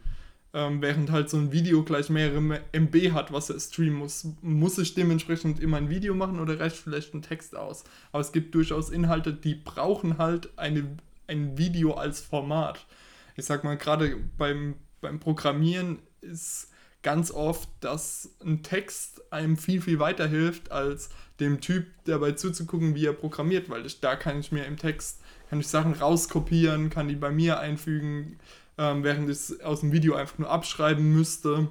Ähm, während halt so ein Video gleich mehrere MB hat, was er streamen muss. Muss ich dementsprechend immer ein Video machen oder reicht vielleicht ein Text aus? Aber es gibt durchaus Inhalte, die brauchen halt eine, ein Video als Format ich sag mal, gerade beim, beim Programmieren ist ganz oft, dass ein Text einem viel, viel weiterhilft, als dem Typ dabei zuzugucken, wie er programmiert, weil ich, da kann ich mir im Text, kann ich Sachen rauskopieren, kann die bei mir einfügen, ähm, während ich es aus dem Video einfach nur abschreiben müsste.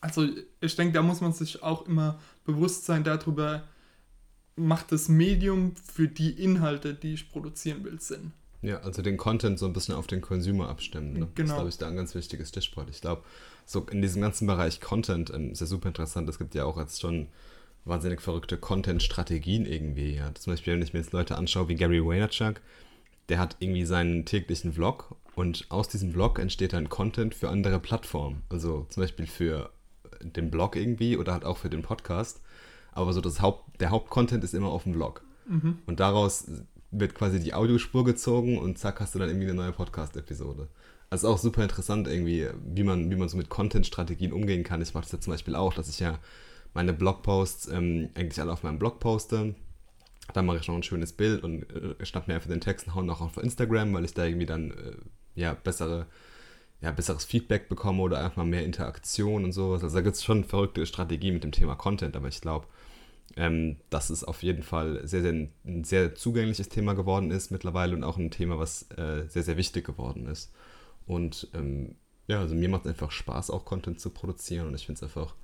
Also ich denke, da muss man sich auch immer bewusst sein darüber, macht das Medium für die Inhalte, die ich produzieren will, Sinn. Ja, also den Content so ein bisschen auf den Consumer abstimmen. Ne? Genau. Das ist, glaube ich, da ein ganz wichtiges Stichwort. Ich glaube, so in diesem ganzen Bereich Content ähm, ist ja super interessant. Es gibt ja auch jetzt schon wahnsinnig verrückte Content-Strategien irgendwie. Ja. Zum Beispiel, wenn ich mir jetzt Leute anschaue wie Gary Vaynerchuk, der hat irgendwie seinen täglichen Vlog und aus diesem Vlog entsteht dann Content für andere Plattformen. Also zum Beispiel für den Blog irgendwie oder halt auch für den Podcast. Aber so das Haupt, der Hauptcontent ist immer auf dem Vlog. Mhm. Und daraus wird quasi die Audiospur gezogen und zack, hast du dann irgendwie eine neue Podcast-Episode. Also auch super interessant irgendwie, wie man, wie man so mit Content-Strategien umgehen kann. Ich mache das ja zum Beispiel auch, dass ich ja meine Blogposts ähm, eigentlich alle auf meinem Blog poste. Dann mache ich noch ein schönes Bild und äh, schnapp mir einfach den Text und hau noch auf Instagram, weil ich da irgendwie dann äh, ja bessere ja, besseres Feedback bekomme oder einfach mal mehr Interaktion und sowas. Also da gibt es schon verrückte Strategie mit dem Thema Content, aber ich glaube, ähm, dass es auf jeden Fall sehr, sehr, ein sehr zugängliches Thema geworden ist mittlerweile und auch ein Thema, was äh, sehr, sehr wichtig geworden ist. Und ähm, ja, also mir macht es einfach Spaß, auch Content zu produzieren und ich finde es einfach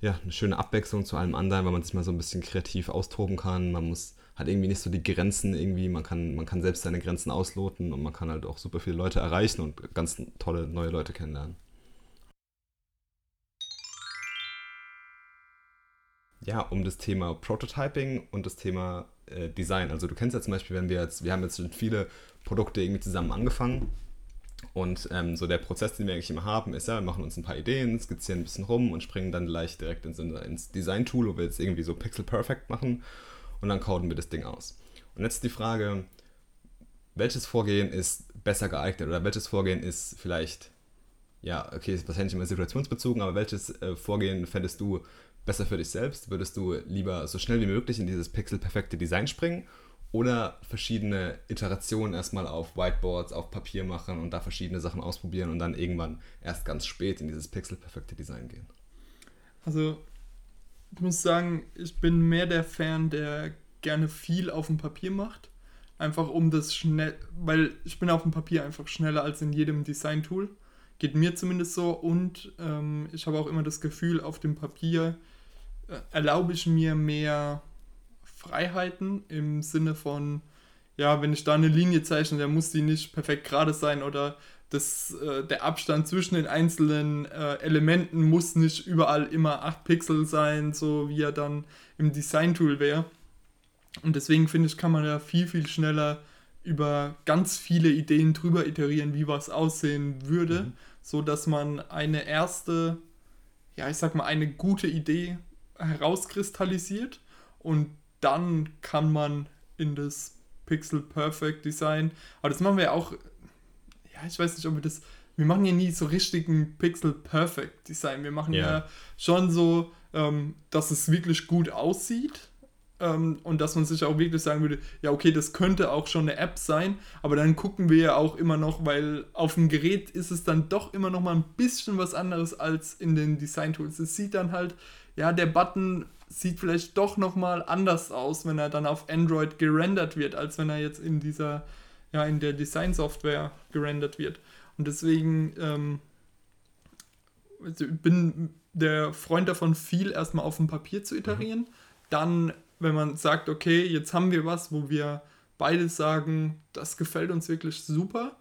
ja, eine schöne Abwechslung zu allem anderen, weil man sich mal so ein bisschen kreativ austoben kann. Man muss hat irgendwie nicht so die Grenzen irgendwie, man kann, man kann selbst seine Grenzen ausloten und man kann halt auch super viele Leute erreichen und ganz tolle neue Leute kennenlernen. Ja, um das Thema Prototyping und das Thema äh, Design. Also du kennst ja zum Beispiel, wenn wir jetzt, wir haben jetzt schon viele Produkte irgendwie zusammen angefangen und ähm, so der Prozess, den wir eigentlich immer haben, ist ja, wir machen uns ein paar Ideen, skizzieren ein bisschen rum und springen dann gleich direkt ins, ins Design-Tool, wo wir jetzt irgendwie so Pixel Perfect machen und dann coden wir das Ding aus. Und jetzt die Frage, welches Vorgehen ist besser geeignet oder welches Vorgehen ist vielleicht, ja, okay, ist wahrscheinlich immer situationsbezogen, aber welches äh, Vorgehen fändest du besser für dich selbst? Würdest du lieber so schnell wie möglich in dieses pixelperfekte Design springen oder verschiedene Iterationen erstmal auf Whiteboards, auf Papier machen und da verschiedene Sachen ausprobieren und dann irgendwann erst ganz spät in dieses pixelperfekte Design gehen? Also muss sagen, ich bin mehr der Fan, der gerne viel auf dem Papier macht. Einfach um das schnell, weil ich bin auf dem Papier einfach schneller als in jedem Design-Tool. Geht mir zumindest so und ähm, ich habe auch immer das Gefühl, auf dem Papier äh, erlaube ich mir mehr Freiheiten im Sinne von, ja, wenn ich da eine Linie zeichne, dann muss die nicht perfekt gerade sein oder das, äh, der Abstand zwischen den einzelnen äh, Elementen muss nicht überall immer 8 Pixel sein, so wie er dann im Design-Tool wäre. Und deswegen finde ich, kann man ja viel, viel schneller über ganz viele Ideen drüber iterieren, wie was aussehen würde, mhm. so dass man eine erste, ja, ich sag mal, eine gute Idee herauskristallisiert und dann kann man in das Pixel Perfect Design, aber das machen wir ja auch ja, ich weiß nicht, ob wir das, wir machen ja nie so richtigen Pixel Perfect Design. Wir machen ja, ja schon so, ähm, dass es wirklich gut aussieht. Ähm, und dass man sich auch wirklich sagen würde, ja, okay, das könnte auch schon eine App sein, aber dann gucken wir ja auch immer noch, weil auf dem Gerät ist es dann doch immer noch mal ein bisschen was anderes als in den Design Tools. Es sieht dann halt, ja, der Button sieht vielleicht doch noch mal anders aus, wenn er dann auf Android gerendert wird, als wenn er jetzt in dieser ja, in der Design-Software gerendert wird. Und deswegen ähm, also bin der Freund davon, viel erstmal auf dem Papier zu iterieren. Mhm. Dann, wenn man sagt, okay, jetzt haben wir was, wo wir beide sagen, das gefällt uns wirklich super,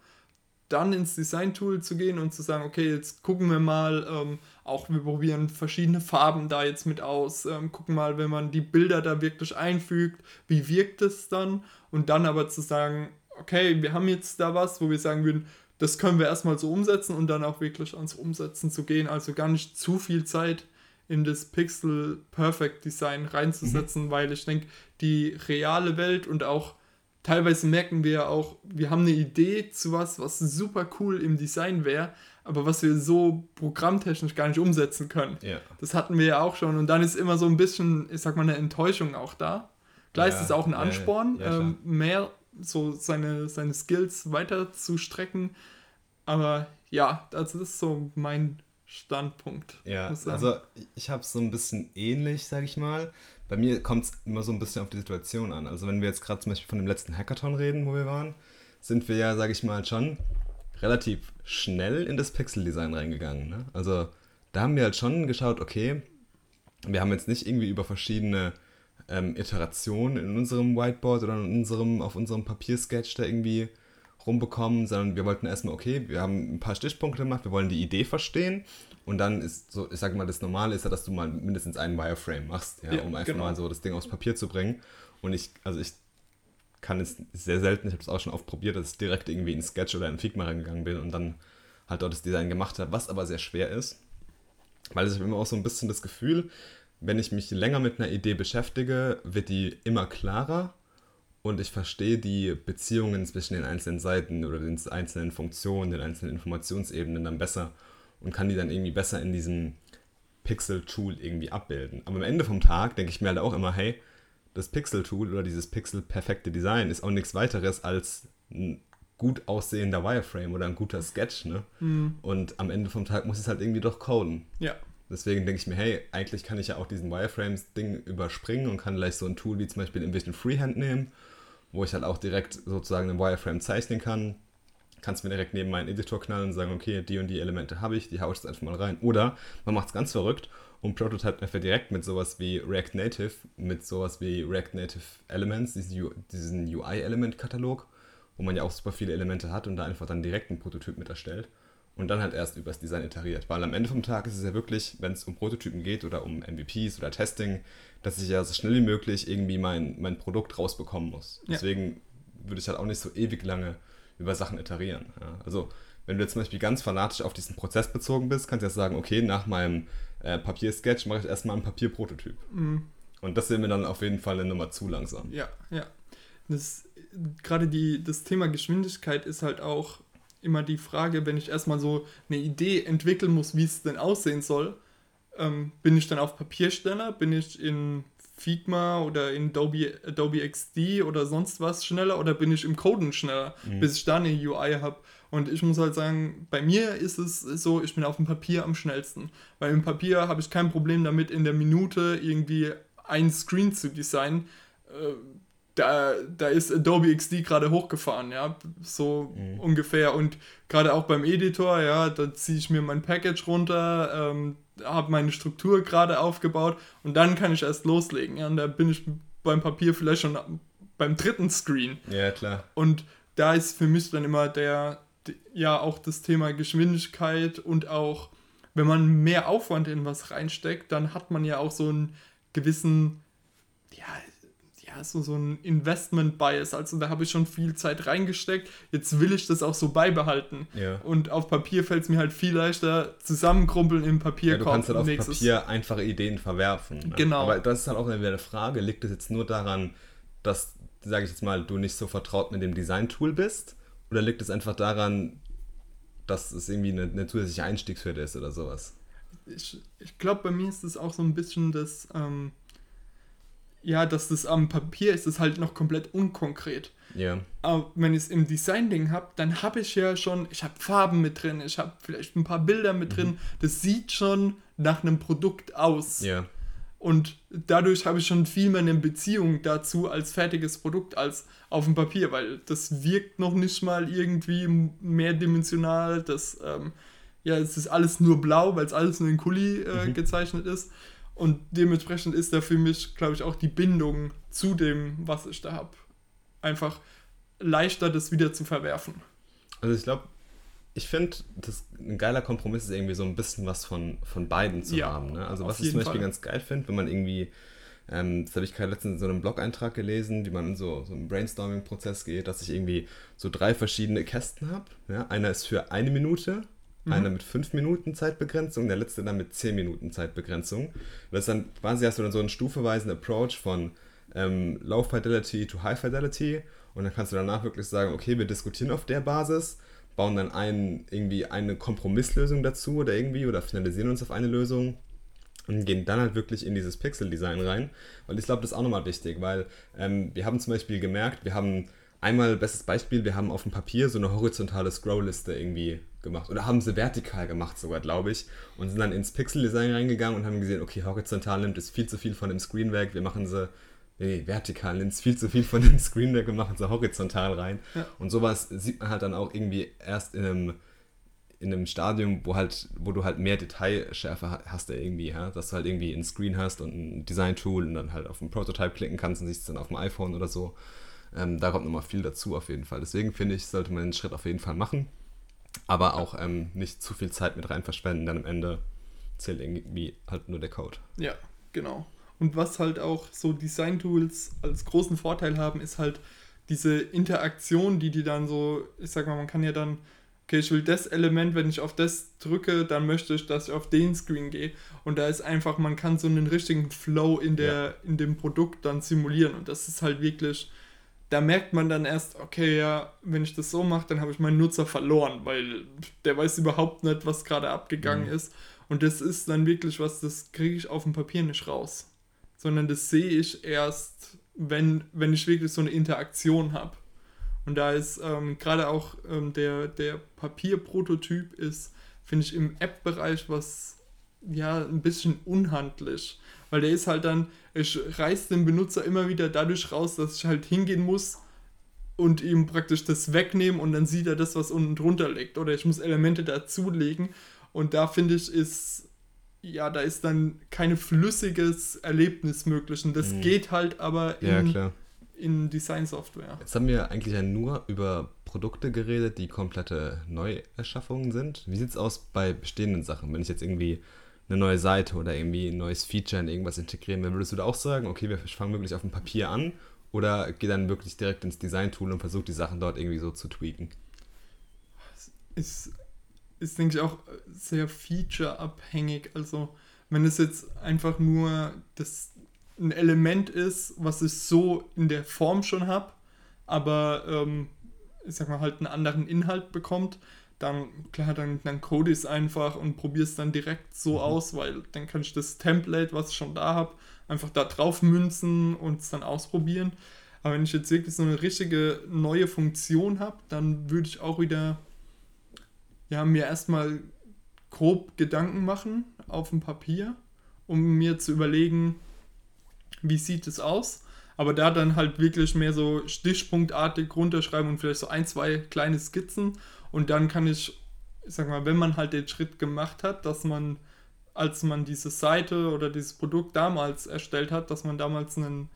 dann ins Design-Tool zu gehen und zu sagen, okay, jetzt gucken wir mal, ähm, auch wir probieren verschiedene Farben da jetzt mit aus, ähm, gucken mal, wenn man die Bilder da wirklich einfügt, wie wirkt es dann? Und dann aber zu sagen, okay, wir haben jetzt da was, wo wir sagen würden, das können wir erstmal so umsetzen und dann auch wirklich ans Umsetzen zu gehen. Also gar nicht zu viel Zeit in das Pixel Perfect Design reinzusetzen, mhm. weil ich denke, die reale Welt und auch teilweise merken wir ja auch, wir haben eine Idee zu was, was super cool im Design wäre, aber was wir so programmtechnisch gar nicht umsetzen können. Ja. Das hatten wir ja auch schon und dann ist immer so ein bisschen, ich sag mal, eine Enttäuschung auch da. Klar ja, ist es auch ein Ansporn, ja, ähm, mehr so seine, seine Skills weiter zu strecken. Aber ja, das ist so mein Standpunkt. Ja, also ich habe es so ein bisschen ähnlich, sage ich mal. Bei mir kommt es immer so ein bisschen auf die Situation an. Also wenn wir jetzt gerade zum Beispiel von dem letzten Hackathon reden, wo wir waren, sind wir ja, sage ich mal, schon relativ schnell in das Pixel-Design reingegangen. Ne? Also da haben wir halt schon geschaut, okay, wir haben jetzt nicht irgendwie über verschiedene ähm, Iteration in unserem Whiteboard oder in unserem, auf unserem Papiersketch da irgendwie rumbekommen, sondern wir wollten erstmal, okay, wir haben ein paar Stichpunkte gemacht, wir wollen die Idee verstehen und dann ist so, ich sag mal, das Normale ist ja, dass du mal mindestens einen Wireframe machst, ja, ja um einfach genau. mal so das Ding aufs Papier zu bringen. Und ich, also ich kann es sehr selten, ich habe es auch schon oft probiert, dass ich direkt irgendwie in Sketch oder in Figma reingegangen bin und dann halt dort das Design gemacht habe, was aber sehr schwer ist. Weil ich habe immer auch so ein bisschen das Gefühl, wenn ich mich länger mit einer Idee beschäftige, wird die immer klarer und ich verstehe die Beziehungen zwischen den einzelnen Seiten oder den einzelnen Funktionen, den einzelnen Informationsebenen dann besser und kann die dann irgendwie besser in diesem Pixel-Tool irgendwie abbilden. Aber am Ende vom Tag denke ich mir halt auch immer, hey, das Pixel-Tool oder dieses Pixel-perfekte Design ist auch nichts weiteres als ein gut aussehender Wireframe oder ein guter Sketch, ne? Mhm. Und am Ende vom Tag muss ich es halt irgendwie doch coden. Ja. Deswegen denke ich mir, hey, eigentlich kann ich ja auch diesen Wireframes-Ding überspringen und kann gleich so ein Tool wie zum Beispiel Envision Freehand nehmen, wo ich halt auch direkt sozusagen einen Wireframe zeichnen kann. Kannst mir direkt neben meinen Editor knallen und sagen, okay, die und die Elemente habe ich, die haue ich jetzt einfach mal rein. Oder man macht es ganz verrückt und prototype einfach direkt mit sowas wie React Native, mit sowas wie React Native Elements, diesen UI-Element-Katalog, wo man ja auch super viele Elemente hat und da einfach dann direkt einen Prototyp mit erstellt und dann halt erst übers Design iteriert. Weil am Ende vom Tag ist es ja wirklich, wenn es um Prototypen geht oder um MVPs oder Testing, dass ich ja so schnell wie möglich irgendwie mein, mein Produkt rausbekommen muss. Ja. Deswegen würde ich halt auch nicht so ewig lange über Sachen iterieren. Ja. Also wenn du jetzt zum Beispiel ganz fanatisch auf diesen Prozess bezogen bist, kannst du jetzt sagen, okay, nach meinem äh, Papiersketch mache ich erstmal einen Papierprototyp. Mhm. Und das wäre mir dann auf jeden Fall eine Nummer zu langsam. Ja, ja. Das, gerade die, das Thema Geschwindigkeit ist halt auch immer die Frage, wenn ich erstmal so eine Idee entwickeln muss, wie es denn aussehen soll, ähm, bin ich dann auf Papier schneller, bin ich in Figma oder in Adobe, Adobe XD oder sonst was schneller oder bin ich im Coden schneller, mhm. bis ich da eine UI habe. Und ich muss halt sagen, bei mir ist es so, ich bin auf dem Papier am schnellsten. Weil im Papier habe ich kein Problem damit, in der Minute irgendwie ein Screen zu designen. Äh, da, da ist Adobe XD gerade hochgefahren, ja, so mhm. ungefähr. Und gerade auch beim Editor, ja, da ziehe ich mir mein Package runter, ähm, habe meine Struktur gerade aufgebaut und dann kann ich erst loslegen. Ja, und da bin ich beim Papier vielleicht schon beim dritten Screen. Ja, klar. Und da ist für mich dann immer der, ja, auch das Thema Geschwindigkeit und auch, wenn man mehr Aufwand in was reinsteckt, dann hat man ja auch so einen gewissen, ja, so, so ein Investment-Bias. Also da habe ich schon viel Zeit reingesteckt. Jetzt will ich das auch so beibehalten. Ja. Und auf Papier fällt es mir halt viel leichter, zusammenkrumpeln im Papier. Ja, du kannst halt auf. Papier einfache Ideen verwerfen. Ne? Genau. Aber das ist halt auch eine Frage. Liegt es jetzt nur daran, dass, sage ich jetzt mal, du nicht so vertraut mit dem Design-Tool bist? Oder liegt es einfach daran, dass es irgendwie eine, eine zusätzliche Einstiegshürde ist oder sowas? Ich, ich glaube, bei mir ist es auch so ein bisschen das... Ähm, ja, dass das am Papier ist, ist halt noch komplett unkonkret. Ja. Aber wenn ich es im Design-Ding habe, dann habe ich ja schon, ich habe Farben mit drin, ich habe vielleicht ein paar Bilder mit mhm. drin. Das sieht schon nach einem Produkt aus. Ja. Und dadurch habe ich schon viel mehr eine Beziehung dazu als fertiges Produkt als auf dem Papier, weil das wirkt noch nicht mal irgendwie mehrdimensional. Das, ähm, ja, es ist alles nur blau, weil es alles nur in Kuli äh, mhm. gezeichnet ist. Und dementsprechend ist da für mich, glaube ich, auch die Bindung zu dem, was ich da habe, einfach leichter, das wieder zu verwerfen. Also ich glaube, ich finde, ein geiler Kompromiss ist irgendwie so ein bisschen was von, von beiden zu ja, haben. Ne? Also was ich zum Beispiel Fall. ganz geil finde, wenn man irgendwie, ähm, das habe ich gerade letztens in so einem Blog-Eintrag gelesen, wie man in so, so einen Brainstorming-Prozess geht, dass ich irgendwie so drei verschiedene Kästen habe. Ja? Einer ist für eine Minute, Mhm. Einer mit 5 Minuten Zeitbegrenzung, der letzte dann mit 10 Minuten Zeitbegrenzung. Das ist dann quasi hast du dann so einen stufeweisen Approach von ähm, Low Fidelity to High Fidelity und dann kannst du danach wirklich sagen, okay, wir diskutieren auf der Basis, bauen dann ein, irgendwie eine Kompromisslösung dazu oder irgendwie oder finalisieren uns auf eine Lösung und gehen dann halt wirklich in dieses Pixel-Design rein. Weil ich glaube, das ist auch nochmal wichtig, weil ähm, wir haben zum Beispiel gemerkt, wir haben einmal, bestes Beispiel, wir haben auf dem Papier so eine horizontale Scroll-Liste irgendwie gemacht. Oder haben sie vertikal gemacht sogar, glaube ich. Und sind dann ins Pixel-Design reingegangen und haben gesehen, okay, horizontal nimmt es viel zu viel von dem Screen weg. Wir machen sie, nee, vertikal nimmt es viel zu viel von dem Screen weg. Wir machen sie horizontal rein. Ja. Und sowas sieht man halt dann auch irgendwie erst in einem in einem Stadium, wo halt, wo du halt mehr Detailschärfe hast, irgendwie, ja? dass du halt irgendwie ein Screen hast und ein Design-Tool und dann halt auf ein Prototype klicken kannst und siehst es dann auf dem iPhone oder so. Ähm, da kommt nochmal viel dazu auf jeden Fall. Deswegen finde ich, sollte man den Schritt auf jeden Fall machen aber auch ähm, nicht zu viel Zeit mit rein verschwenden, denn am Ende zählt irgendwie halt nur der Code. Ja, genau. Und was halt auch so Design-Tools als großen Vorteil haben, ist halt diese Interaktion, die die dann so, ich sag mal, man kann ja dann, okay, ich will das Element, wenn ich auf das drücke, dann möchte ich, dass ich auf den Screen gehe. Und da ist einfach, man kann so einen richtigen Flow in, der, ja. in dem Produkt dann simulieren. Und das ist halt wirklich da merkt man dann erst, okay, ja, wenn ich das so mache, dann habe ich meinen Nutzer verloren, weil der weiß überhaupt nicht, was gerade abgegangen mhm. ist. Und das ist dann wirklich was, das kriege ich auf dem Papier nicht raus. Sondern das sehe ich erst, wenn, wenn ich wirklich so eine Interaktion habe. Und da ist ähm, gerade auch ähm, der, der Papierprototyp ist, finde ich, im App-Bereich was ja ein bisschen unhandlich. Weil der ist halt dann, ich reiß den Benutzer immer wieder dadurch raus, dass ich halt hingehen muss und ihm praktisch das wegnehmen und dann sieht er das, was unten drunter liegt. Oder ich muss Elemente dazulegen. Und da finde ich, ist, ja, da ist dann kein flüssiges Erlebnis möglich. Und das mhm. geht halt aber in, ja, in Design-Software. Jetzt haben wir eigentlich ja nur über Produkte geredet, die komplette Neuerschaffungen sind. Wie sieht es aus bei bestehenden Sachen? Wenn ich jetzt irgendwie eine neue Seite oder irgendwie ein neues Feature in irgendwas integrieren will, würdest du da auch sagen, okay, wir fangen wirklich auf dem Papier an oder geh dann wirklich direkt ins Design-Tool und versuch die Sachen dort irgendwie so zu tweaken? Ist, ist denke ich, auch sehr feature-abhängig. Also, wenn es jetzt einfach nur das, ein Element ist, was ich so in der Form schon habe, aber ähm, ich sag mal, halt einen anderen Inhalt bekommt, dann, klar, dann, dann code ich es einfach und probiere es dann direkt so mhm. aus, weil dann kann ich das Template, was ich schon da habe, einfach da drauf münzen und es dann ausprobieren. Aber wenn ich jetzt wirklich so eine richtige neue Funktion habe, dann würde ich auch wieder ja, mir erstmal grob Gedanken machen auf dem Papier, um mir zu überlegen, wie sieht es aus. Aber da dann halt wirklich mehr so stichpunktartig runterschreiben und vielleicht so ein, zwei kleine Skizzen. Und dann kann ich, ich sag mal, wenn man halt den Schritt gemacht hat, dass man als man diese Seite oder dieses Produkt damals erstellt hat, dass man damals einen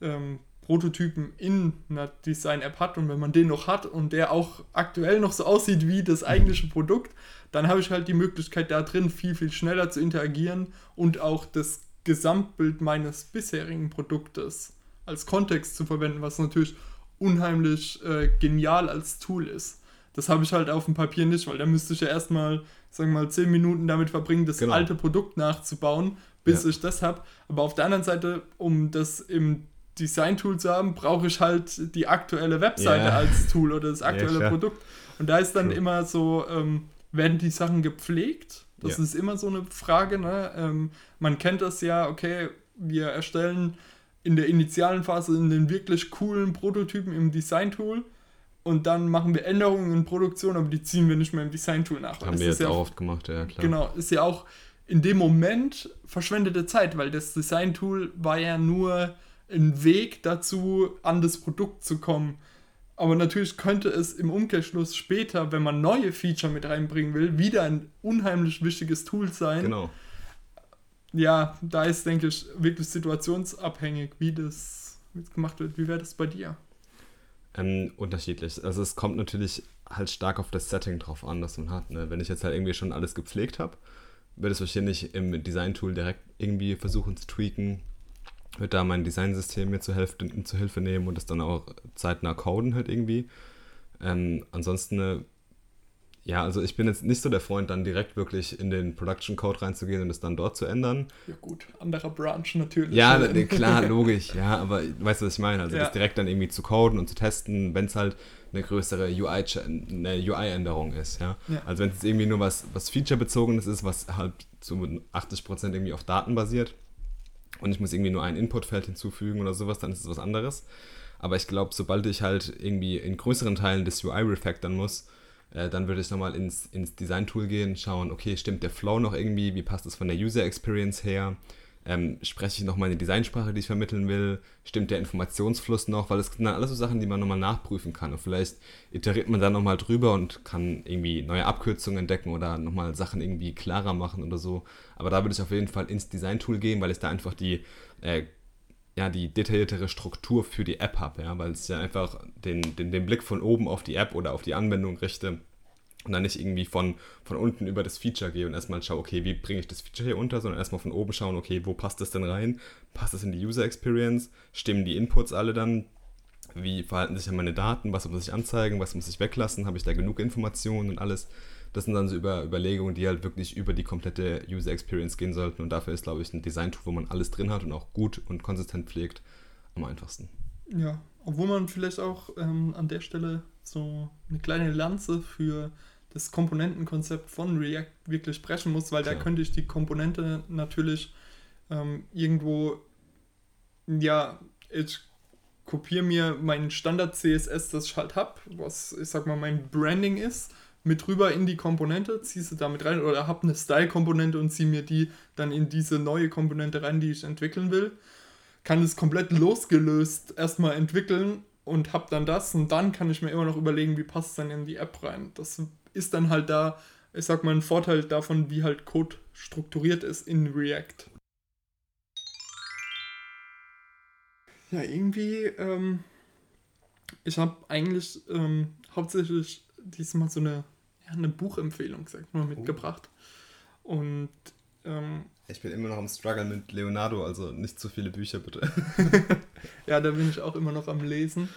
ähm, Prototypen in einer Design-App hat und wenn man den noch hat und der auch aktuell noch so aussieht wie das eigentliche Produkt, dann habe ich halt die Möglichkeit da drin viel, viel schneller zu interagieren und auch das Gesamtbild meines bisherigen Produktes als Kontext zu verwenden, was natürlich unheimlich äh, genial als Tool ist. Das habe ich halt auf dem Papier nicht, weil da müsste ich ja erstmal, sagen wir mal, zehn Minuten damit verbringen, das genau. alte Produkt nachzubauen, bis ja. ich das habe. Aber auf der anderen Seite, um das im Design-Tool zu haben, brauche ich halt die aktuelle Webseite ja. als Tool oder das aktuelle ja, Produkt. Und da ist dann True. immer so, ähm, werden die Sachen gepflegt? Das ist immer so eine Frage. Ne? Ähm, man kennt das ja, okay, wir erstellen in der initialen Phase in den wirklich coolen Prototypen im Design-Tool und dann machen wir Änderungen in Produktion, aber die ziehen wir nicht mehr im Design-Tool nach. Haben wir jetzt ja auch oft gemacht, ja klar. Genau, ist ja auch in dem Moment verschwendete Zeit, weil das Design-Tool war ja nur ein Weg dazu, an das Produkt zu kommen. Aber natürlich könnte es im Umkehrschluss später, wenn man neue Feature mit reinbringen will, wieder ein unheimlich wichtiges Tool sein. Genau. Ja, da ist, denke ich, wirklich situationsabhängig, wie das gemacht wird. Wie wäre das bei dir? Ähm, unterschiedlich. Also es kommt natürlich halt stark auf das Setting drauf an, das man hat. Ne? Wenn ich jetzt halt irgendwie schon alles gepflegt habe, würde es wahrscheinlich im Design-Tool direkt irgendwie versuchen zu tweaken, würde da mein Designsystem mir zur Hilfe, zur Hilfe nehmen und das dann auch zeitnah coden halt irgendwie. Ähm, ansonsten äh, ja, also ich bin jetzt nicht so der Freund, dann direkt wirklich in den Production Code reinzugehen und es dann dort zu ändern. Ja gut, anderer Branch natürlich. Ja, klar, logisch, ja, aber weißt du, was ich meine? Also ja. das direkt dann irgendwie zu coden und zu testen, wenn es halt eine größere UI, eine UI-Änderung ist, ja? ja. Also wenn es irgendwie nur was, was Feature-bezogenes ist, was halt zu 80% irgendwie auf Daten basiert und ich muss irgendwie nur ein Inputfeld hinzufügen oder sowas, dann ist es was anderes. Aber ich glaube, sobald ich halt irgendwie in größeren Teilen des UI refactoren muss, äh, dann würde ich nochmal ins, ins Design-Tool gehen, schauen, okay, stimmt der Flow noch irgendwie, wie passt das von der User-Experience her? Ähm, spreche ich noch meine Designsprache, die ich vermitteln will? Stimmt der Informationsfluss noch? Weil das sind dann alles so Sachen, die man nochmal nachprüfen kann. Und vielleicht iteriert man dann nochmal drüber und kann irgendwie neue Abkürzungen entdecken oder nochmal Sachen irgendwie klarer machen oder so. Aber da würde ich auf jeden Fall ins Design-Tool gehen, weil ich da einfach die äh, ja, die detailliertere Struktur für die App habe, ja, weil es ja einfach den, den, den Blick von oben auf die App oder auf die Anwendung richte und dann nicht irgendwie von, von unten über das Feature gehe und erstmal schaue, okay, wie bringe ich das Feature hier unter, sondern erstmal von oben schauen, okay, wo passt das denn rein? Passt das in die User Experience? Stimmen die Inputs alle dann? Wie verhalten sich meine Daten? Was muss ich anzeigen? Was muss ich weglassen? Habe ich da genug Informationen und alles? Das sind dann so über Überlegungen, die halt wirklich über die komplette User Experience gehen sollten. Und dafür ist, glaube ich, ein Design-Tool, wo man alles drin hat und auch gut und konsistent pflegt, am einfachsten. Ja, obwohl man vielleicht auch ähm, an der Stelle so eine kleine Lanze für das Komponentenkonzept von React wirklich sprechen muss, weil Klar. da könnte ich die Komponente natürlich ähm, irgendwo, ja, ich kopiere mir mein Standard CSS, das ich halt habe, was ich sag mal mein Branding ist, mit rüber in die Komponente, ziehe sie damit rein oder habe eine Style-Komponente und ziehe mir die dann in diese neue Komponente rein, die ich entwickeln will. Kann es komplett losgelöst erstmal entwickeln und habe dann das und dann kann ich mir immer noch überlegen, wie passt es dann in die App rein. Das ist dann halt da, ich sag mal, ein Vorteil davon, wie halt Code strukturiert ist in React. Ja, irgendwie, ähm, ich habe eigentlich ähm, hauptsächlich diesmal so eine, ja, eine Buchempfehlung, sag ich mal, mitgebracht. Und ähm, ich bin immer noch am Struggle mit Leonardo, also nicht zu viele Bücher bitte. ja, da bin ich auch immer noch am Lesen.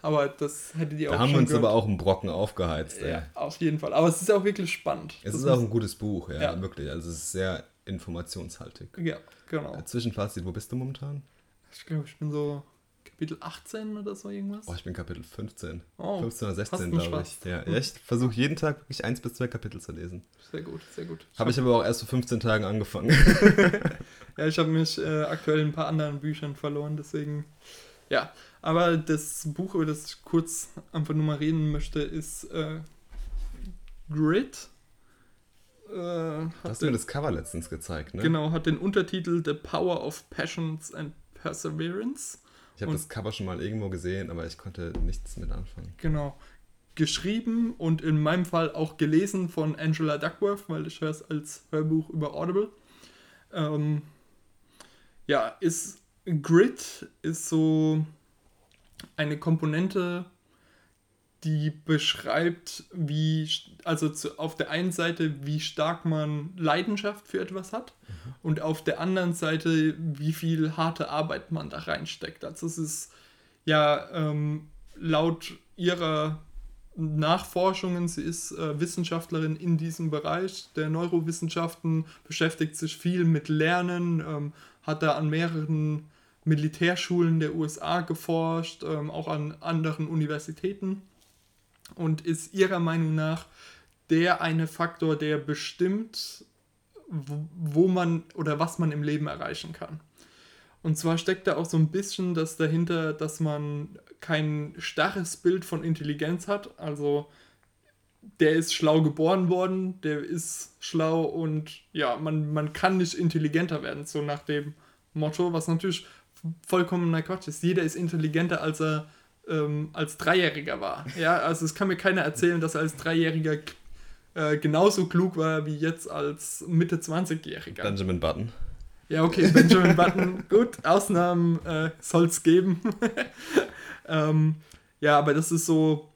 Aber das hättet ihr da auch Da haben wir uns gehört. aber auch einen Brocken aufgeheizt. Ja, ey. auf jeden Fall. Aber es ist auch wirklich spannend. Es das ist auch ein gutes Buch, ja, ja, wirklich. Also es ist sehr informationshaltig. Ja, genau. Zwischenfazit, wo bist du momentan? Ich glaube, ich bin so Kapitel 18 oder so irgendwas. Oh, ich bin Kapitel 15. Oh, 15 oder 16, glaube ich. Ja, ich versuche jeden Tag wirklich eins bis zwei Kapitel zu lesen. Sehr gut, sehr gut. Habe ich aber auch erst vor 15 Tagen angefangen. ja, ich habe mich äh, aktuell in ein paar anderen Büchern verloren, deswegen. Ja, aber das Buch, über das ich kurz einfach nur mal reden möchte, ist äh, Grit. Äh, Hast du mir das Cover letztens gezeigt, ne? Genau, hat den Untertitel The Power of Passions and Perseverance. Ich habe das Cover schon mal irgendwo gesehen, aber ich konnte nichts mit anfangen. Genau. Geschrieben und in meinem Fall auch gelesen von Angela Duckworth, weil ich höre es als Hörbuch über Audible. Ähm, ja, ist Grit ist so eine Komponente, die beschreibt, wie, also zu, auf der einen Seite, wie stark man Leidenschaft für etwas hat mhm. und auf der anderen Seite, wie viel harte Arbeit man da reinsteckt. Also es ist ja ähm, laut ihrer Nachforschungen, sie ist äh, Wissenschaftlerin in diesem Bereich der Neurowissenschaften, beschäftigt sich viel mit Lernen, ähm, hat da an mehreren Militärschulen der USA geforscht, ähm, auch an anderen Universitäten und ist ihrer Meinung nach der eine Faktor, der bestimmt, wo man oder was man im Leben erreichen kann. Und zwar steckt da auch so ein bisschen das dahinter, dass man kein starres Bild von Intelligenz hat. Also der ist schlau geboren worden, der ist schlau und ja, man, man kann nicht intelligenter werden, so nach dem Motto, was natürlich vollkommener Quatsch ist. Jeder ist intelligenter, als er ähm, als Dreijähriger war. Ja, also es kann mir keiner erzählen, dass er als Dreijähriger äh, genauso klug war wie jetzt als Mitte 20-Jähriger. Benjamin Button. Ja, okay, Benjamin Button, gut, Ausnahmen äh, soll es geben. ähm, ja, aber das ist so,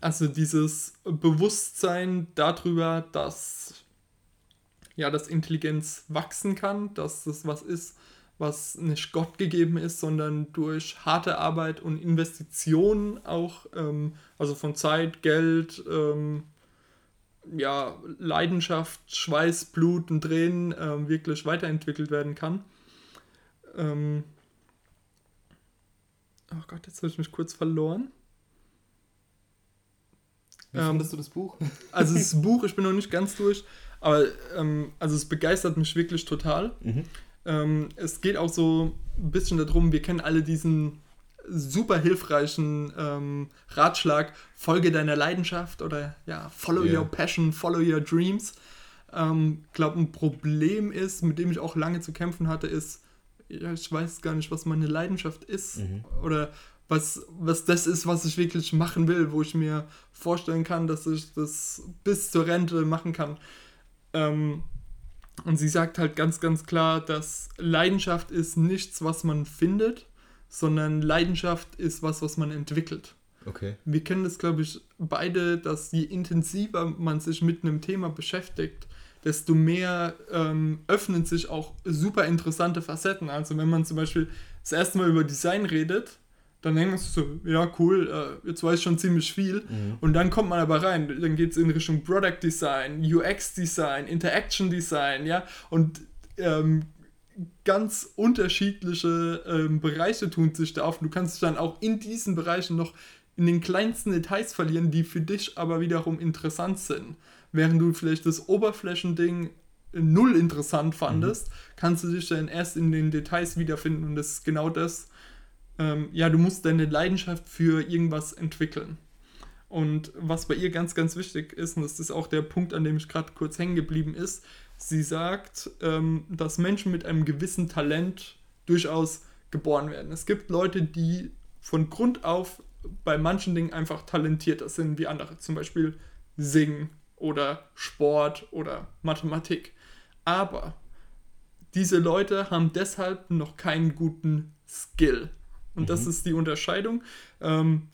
also dieses Bewusstsein darüber, dass ja, dass Intelligenz wachsen kann, dass das was ist, was nicht Gott gegeben ist, sondern durch harte Arbeit und Investitionen auch, ähm, also von Zeit, Geld, ähm, ja, Leidenschaft, Schweiß, Blut und Tränen ähm, wirklich weiterentwickelt werden kann. Ähm, oh Gott, jetzt habe ich mich kurz verloren. Wie fandest du das Buch? Also das Buch, ich bin noch nicht ganz durch, aber ähm, also es begeistert mich wirklich total. Mhm. Ähm, es geht auch so ein bisschen darum, wir kennen alle diesen super hilfreichen ähm, Ratschlag, folge deiner Leidenschaft oder ja, follow yeah. your passion, follow your dreams. Ich ähm, glaube, ein Problem ist, mit dem ich auch lange zu kämpfen hatte, ist, ja, ich weiß gar nicht, was meine Leidenschaft ist mhm. oder was, was das ist, was ich wirklich machen will, wo ich mir vorstellen kann, dass ich das bis zur Rente machen kann. Ähm, und sie sagt halt ganz, ganz klar, dass Leidenschaft ist nichts, was man findet, sondern Leidenschaft ist was, was man entwickelt. Okay. Wir kennen das, glaube ich, beide, dass je intensiver man sich mit einem Thema beschäftigt, desto mehr ähm, öffnen sich auch super interessante Facetten. Also wenn man zum Beispiel das erste Mal über Design redet, dann denkt man so, ja cool, äh, jetzt weiß ich schon ziemlich viel. Mhm. Und dann kommt man aber rein, dann geht es in Richtung Product Design, UX Design, Interaction Design, ja. Und ähm, ganz unterschiedliche ähm, Bereiche tun sich da auf. Du kannst dich dann auch in diesen Bereichen noch in den kleinsten Details verlieren, die für dich aber wiederum interessant sind. Während du vielleicht das Oberflächending null interessant fandest, mhm. kannst du dich dann erst in den Details wiederfinden und das ist genau das, ähm, ja, du musst deine Leidenschaft für irgendwas entwickeln. Und was bei ihr ganz, ganz wichtig ist, und das ist auch der Punkt, an dem ich gerade kurz hängen geblieben ist, sie sagt, ähm, dass Menschen mit einem gewissen Talent durchaus geboren werden. Es gibt Leute, die von Grund auf bei manchen Dingen einfach talentierter sind wie andere. Zum Beispiel Singen oder Sport oder Mathematik. Aber diese Leute haben deshalb noch keinen guten Skill. Und mhm. das ist die Unterscheidung. Ähm,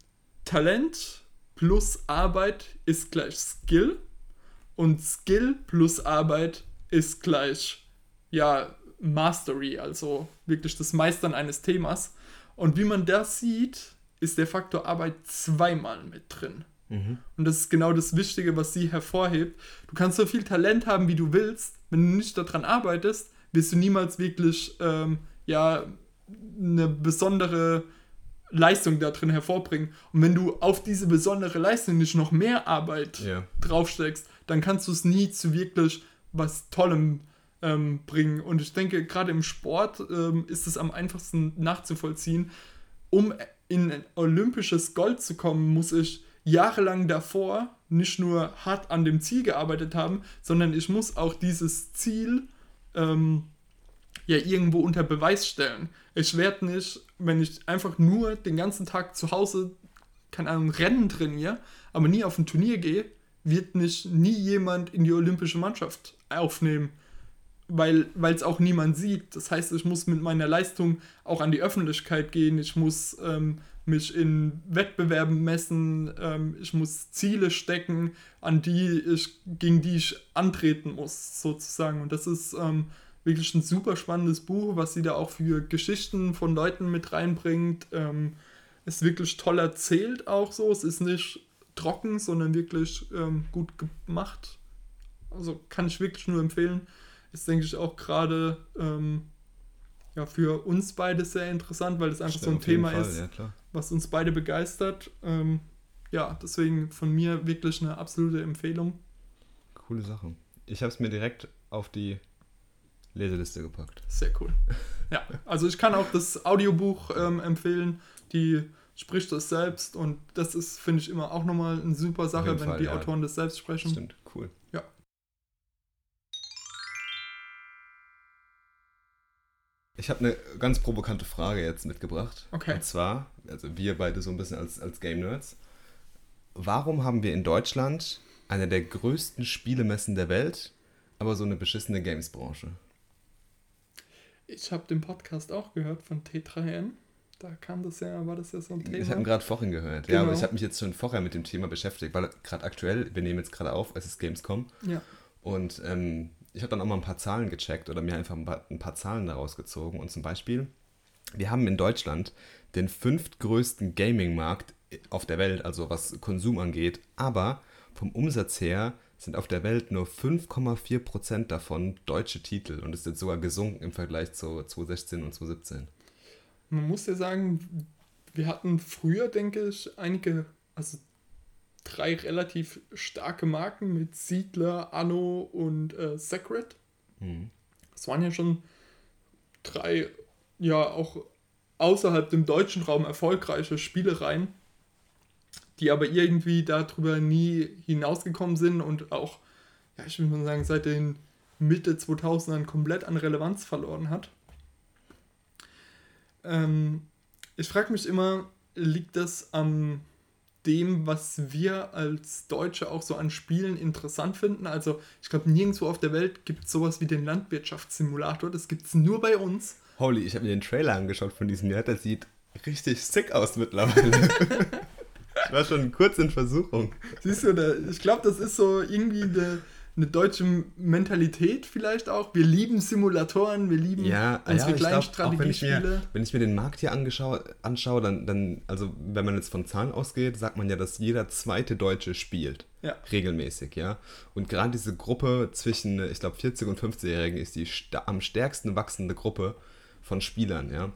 Talent plus Arbeit ist gleich Skill und Skill plus Arbeit ist gleich ja Mastery, also wirklich das Meistern eines Themas. Und wie man das sieht, ist der Faktor Arbeit zweimal mit drin. Mhm. Und das ist genau das Wichtige, was sie hervorhebt. Du kannst so viel Talent haben, wie du willst. Wenn du nicht daran arbeitest, wirst du niemals wirklich ähm, ja, eine besondere Leistung da drin hervorbringen. Und wenn du auf diese besondere Leistung nicht noch mehr Arbeit ja. draufsteckst, dann kannst du es nie zu wirklich was Tollem ähm, bringen. Und ich denke, gerade im Sport ähm, ist es am einfachsten nachzuvollziehen. Um in ein olympisches Gold zu kommen, muss ich jahrelang davor nicht nur hart an dem Ziel gearbeitet haben, sondern ich muss auch dieses Ziel ähm, ja irgendwo unter Beweis stellen. Ich werde nicht, wenn ich einfach nur den ganzen Tag zu Hause, keine Ahnung, Rennen trainiere, aber nie auf ein Turnier gehe, wird mich nie jemand in die olympische Mannschaft aufnehmen, weil es auch niemand sieht. Das heißt, ich muss mit meiner Leistung auch an die Öffentlichkeit gehen, ich muss ähm, mich in Wettbewerben messen, ähm, ich muss Ziele stecken, an die ich, gegen die ich antreten muss, sozusagen. Und das ist ähm, wirklich ein super spannendes Buch, was sie da auch für Geschichten von Leuten mit reinbringt. Ähm, ist wirklich toll erzählt auch so. Es ist nicht trocken, sondern wirklich ähm, gut gemacht. Also kann ich wirklich nur empfehlen. Ist, denke ich, auch gerade ähm, ja, für uns beide sehr interessant, weil es einfach Stimmt, so ein Thema Fall, ist, ja, was uns beide begeistert. Ähm, ja, deswegen von mir wirklich eine absolute Empfehlung. Coole Sache. Ich habe es mir direkt auf die Leseliste gepackt. Sehr cool. Ja, also ich kann auch das Audiobuch ähm, empfehlen. Die spricht das selbst und das ist, finde ich, immer auch nochmal eine super Sache, wenn Fall, die ja. Autoren das selbst sprechen. Stimmt, cool. Ja. Ich habe eine ganz provokante Frage jetzt mitgebracht. Okay. Und zwar, also wir beide so ein bisschen als, als Game Nerds. Warum haben wir in Deutschland eine der größten Spielemessen der Welt, aber so eine beschissene Games-Branche? Ich habe den Podcast auch gehört von T3N. Da kam das ja, war das ja so ein Thema. Ich habe ihn gerade vorhin gehört. Genau. Ja, aber genau. ich habe mich jetzt schon vorher mit dem Thema beschäftigt, weil gerade aktuell, wir nehmen jetzt gerade auf, es ist Gamescom. Ja. Und ähm, ich habe dann auch mal ein paar Zahlen gecheckt oder mir einfach ein paar, ein paar Zahlen daraus gezogen. Und zum Beispiel, wir haben in Deutschland den fünftgrößten Gaming-Markt auf der Welt, also was Konsum angeht, aber vom Umsatz her sind auf der Welt nur 5,4% davon deutsche Titel und ist jetzt sogar gesunken im Vergleich zu 2016 und 2017. Man muss ja sagen, wir hatten früher, denke ich, einige, also drei relativ starke Marken mit Siedler, Anno und äh, Sacred. Mhm. Das waren ja schon drei, ja, auch außerhalb dem deutschen Raum erfolgreiche Spielereien die aber irgendwie darüber nie hinausgekommen sind und auch, ja, ich würde mal sagen, seit den Mitte 2000ern komplett an Relevanz verloren hat. Ähm, ich frage mich immer, liegt das an dem, was wir als Deutsche auch so an Spielen interessant finden? Also ich glaube, nirgendwo auf der Welt gibt es sowas wie den Landwirtschaftssimulator. Das gibt es nur bei uns. Holy, ich habe mir den Trailer angeschaut von diesem Jahr. Der sieht richtig sick aus mittlerweile. Ich war schon kurz in Versuchung. Siehst du, ich glaube, das ist so irgendwie eine, eine, deutsche Mentalität vielleicht auch. Wir lieben Simulatoren, wir lieben ja, unsere ja, kleinen glaub, Strategiespiele. Wenn ich, mir, wenn ich mir den Markt hier anschaue, anschaue dann, dann, also wenn man jetzt von Zahlen ausgeht, sagt man ja, dass jeder zweite Deutsche spielt. Ja. Regelmäßig, ja. Und gerade diese Gruppe zwischen, ich glaube, 40 und 50-Jährigen ist die am stärksten wachsende Gruppe von Spielern, ja.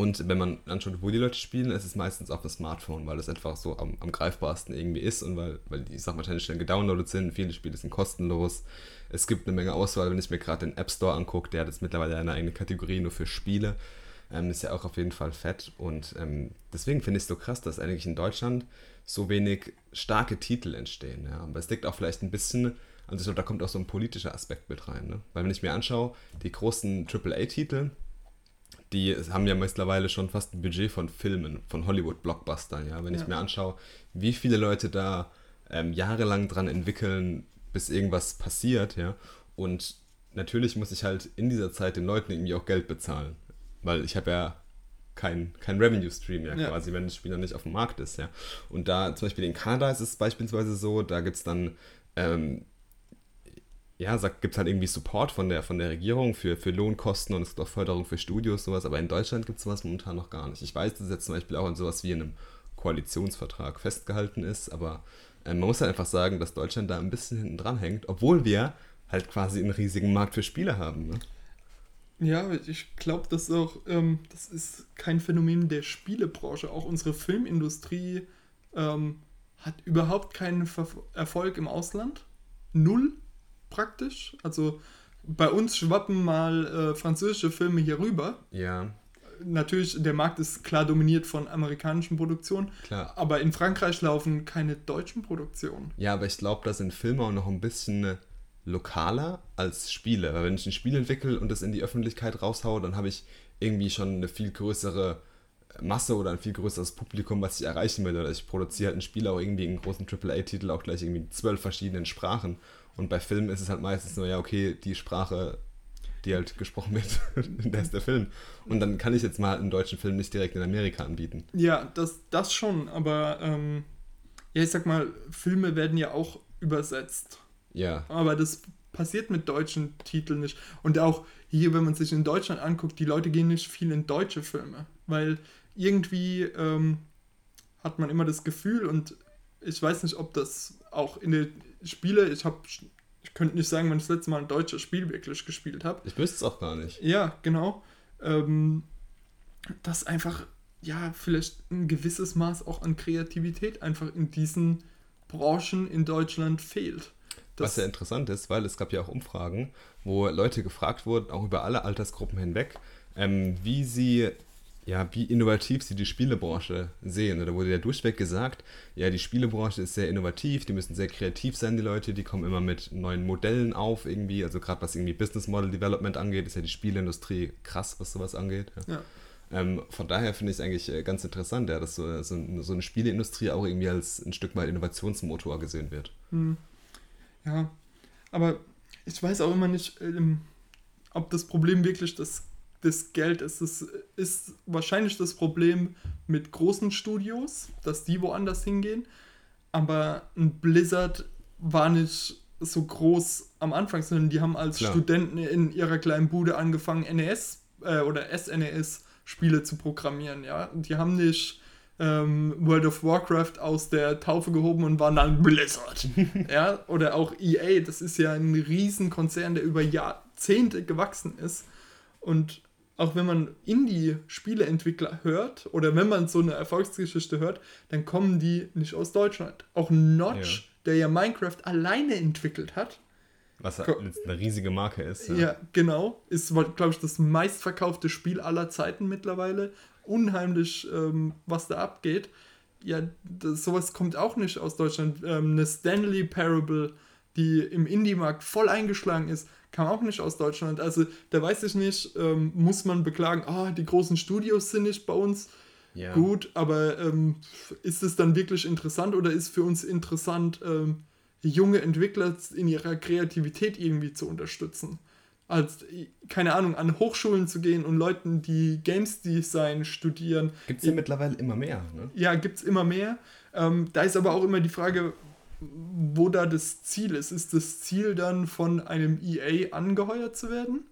Und wenn man anschaut, wo die Leute spielen, ist es meistens auf dem Smartphone, weil es einfach so am, am greifbarsten irgendwie ist und weil, weil die Sachen wahrscheinlich schnell gedownloadet sind. Viele Spiele sind kostenlos. Es gibt eine Menge Auswahl, wenn ich mir gerade den App Store angucke, der hat jetzt mittlerweile eine eigene Kategorie nur für Spiele. ähm, ist ja auch auf jeden Fall fett. Und ähm, deswegen finde ich es so krass, dass eigentlich in Deutschland so wenig starke Titel entstehen. Ja. Aber es liegt auch vielleicht ein bisschen, also da kommt auch so ein politischer Aspekt mit rein. Ne? Weil wenn ich mir anschaue, die großen AAA-Titel, die haben ja mittlerweile schon fast ein Budget von Filmen, von Hollywood-Blockbustern. Ja? Wenn ja. ich mir anschaue, wie viele Leute da ähm, jahrelang dran entwickeln, bis irgendwas passiert, ja. Und natürlich muss ich halt in dieser Zeit den Leuten irgendwie auch Geld bezahlen. Weil ich habe ja kein, kein Revenue-Stream ja, ja, quasi, wenn das Spiel noch nicht auf dem Markt ist, ja. Und da zum Beispiel in Kanada ist es beispielsweise so, da gibt es dann ähm, ja, gibt es halt irgendwie Support von der, von der Regierung für, für Lohnkosten und es gibt auch Förderung für Studios, sowas, aber in Deutschland gibt es sowas momentan noch gar nicht. Ich weiß, dass es jetzt zum Beispiel auch in sowas wie in einem Koalitionsvertrag festgehalten ist, aber äh, man muss halt einfach sagen, dass Deutschland da ein bisschen hinten dran hängt, obwohl wir halt quasi einen riesigen Markt für Spiele haben. Ne? Ja, ich glaube, das auch, ähm, das ist kein Phänomen der Spielebranche. Auch unsere Filmindustrie ähm, hat überhaupt keinen Ver Erfolg im Ausland. Null praktisch. Also bei uns schwappen mal äh, französische Filme hier rüber. Ja. Natürlich, der Markt ist klar dominiert von amerikanischen Produktionen. Klar. Aber in Frankreich laufen keine deutschen Produktionen. Ja, aber ich glaube, da sind Filme auch noch ein bisschen lokaler als Spiele. Weil wenn ich ein Spiel entwickle und das in die Öffentlichkeit raushaue, dann habe ich irgendwie schon eine viel größere Masse oder ein viel größeres Publikum, was ich erreichen will. Oder ich produziere halt ein Spiel auch irgendwie in großen AAA-Titel auch gleich irgendwie in zwölf verschiedenen Sprachen. Und bei Filmen ist es halt meistens nur, ja, okay, die Sprache, die halt gesprochen wird, der ist der Film. Und dann kann ich jetzt mal einen deutschen Film nicht direkt in Amerika anbieten. Ja, das, das schon, aber ähm, ja, ich sag mal, Filme werden ja auch übersetzt. Ja. Aber das passiert mit deutschen Titeln nicht. Und auch hier, wenn man sich in Deutschland anguckt, die Leute gehen nicht viel in deutsche Filme, weil irgendwie ähm, hat man immer das Gefühl und ich weiß nicht, ob das auch in den Spiele, ich habe, ich könnte nicht sagen, wann ich das letzte Mal ein deutsches Spiel wirklich gespielt habe. Ich wüsste es auch gar nicht. Ja, genau. Ähm, dass einfach, ja, vielleicht ein gewisses Maß auch an Kreativität einfach in diesen Branchen in Deutschland fehlt. Das Was ja interessant ist, weil es gab ja auch Umfragen, wo Leute gefragt wurden, auch über alle Altersgruppen hinweg, ähm, wie sie ja, wie innovativ sie die Spielebranche sehen. Da wurde ja durchweg gesagt, ja, die Spielebranche ist sehr innovativ, die müssen sehr kreativ sein, die Leute, die kommen immer mit neuen Modellen auf irgendwie. Also gerade was irgendwie Business Model Development angeht, ist ja die Spielindustrie krass, was sowas angeht. Ja. ja. Ähm, von daher finde ich es eigentlich äh, ganz interessant, ja, dass so, so, so, eine Spieleindustrie auch irgendwie als ein Stück weit Innovationsmotor gesehen wird. Hm. Ja, aber ich weiß auch immer nicht, ähm, ob das Problem wirklich das das Geld ist. Das ist wahrscheinlich das Problem mit großen Studios, dass die woanders hingehen. Aber ein Blizzard war nicht so groß am Anfang, sondern die haben als Klar. Studenten in ihrer kleinen Bude angefangen, NES äh, oder SNES-Spiele zu programmieren. Ja? Die haben nicht ähm, World of Warcraft aus der Taufe gehoben und waren dann Blizzard. ja? Oder auch EA, das ist ja ein Riesenkonzern, der über Jahrzehnte gewachsen ist. Und auch wenn man Indie-Spieleentwickler hört oder wenn man so eine Erfolgsgeschichte hört, dann kommen die nicht aus Deutschland. Auch Notch, ja. der ja Minecraft alleine entwickelt hat. Was eine riesige Marke ist. Ja, ja genau. Ist, glaube ich, das meistverkaufte Spiel aller Zeiten mittlerweile. Unheimlich, ähm, was da abgeht. Ja, das, sowas kommt auch nicht aus Deutschland. Ähm, eine Stanley Parable, die im Indie-Markt voll eingeschlagen ist, kam auch nicht aus Deutschland. Also da weiß ich nicht, ähm, muss man beklagen, ah, die großen Studios sind nicht bei uns. Ja. Gut, aber ähm, ist es dann wirklich interessant oder ist für uns interessant, ähm, junge Entwickler in ihrer Kreativität irgendwie zu unterstützen? Als, keine Ahnung, an Hochschulen zu gehen und Leuten, die Games Design studieren. Gibt es ja mittlerweile immer mehr, ne? Ja, gibt es immer mehr. Ähm, da ist aber auch immer die Frage, wo da das Ziel ist. Ist das Ziel dann von einem EA angeheuert zu werden?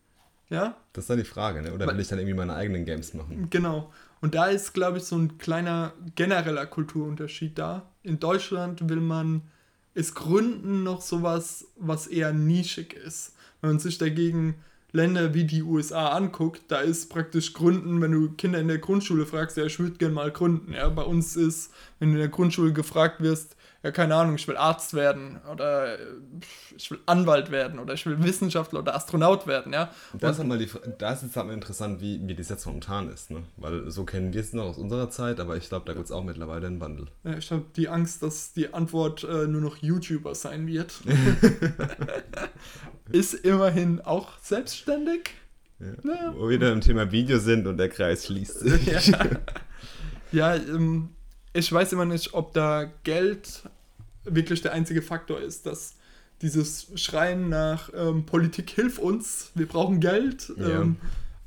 Ja? Das ist dann die Frage, ne? oder will ich dann irgendwie meine eigenen Games machen? Genau. Und da ist, glaube ich, so ein kleiner genereller Kulturunterschied da. In Deutschland will man es gründen noch sowas, was eher nischig ist. Wenn man sich dagegen Länder wie die USA anguckt, da ist praktisch Gründen, wenn du Kinder in der Grundschule fragst, ja, ich würde gerne mal gründen. Ja, bei uns ist, wenn du in der Grundschule gefragt wirst, ja, keine Ahnung, ich will Arzt werden oder ich will Anwalt werden oder ich will Wissenschaftler oder Astronaut werden, ja. Da ist, halt mal die, da ist halt mal interessant, wie, wie das jetzt momentan ist, ne? Weil so kennen wir es noch aus unserer Zeit, aber ich glaube, da gibt es auch mittlerweile einen Wandel. Ja, ich habe die Angst, dass die Antwort äh, nur noch YouTuber sein wird. ist immerhin auch selbstständig. Ja. Ja. Wo wir dann im Thema Video sind und der Kreis schließt sich. ja, ja ähm, ich weiß immer nicht, ob da Geld wirklich der einzige Faktor ist, dass dieses Schreien nach ähm, Politik hilf uns, wir brauchen Geld. Ja. Ähm,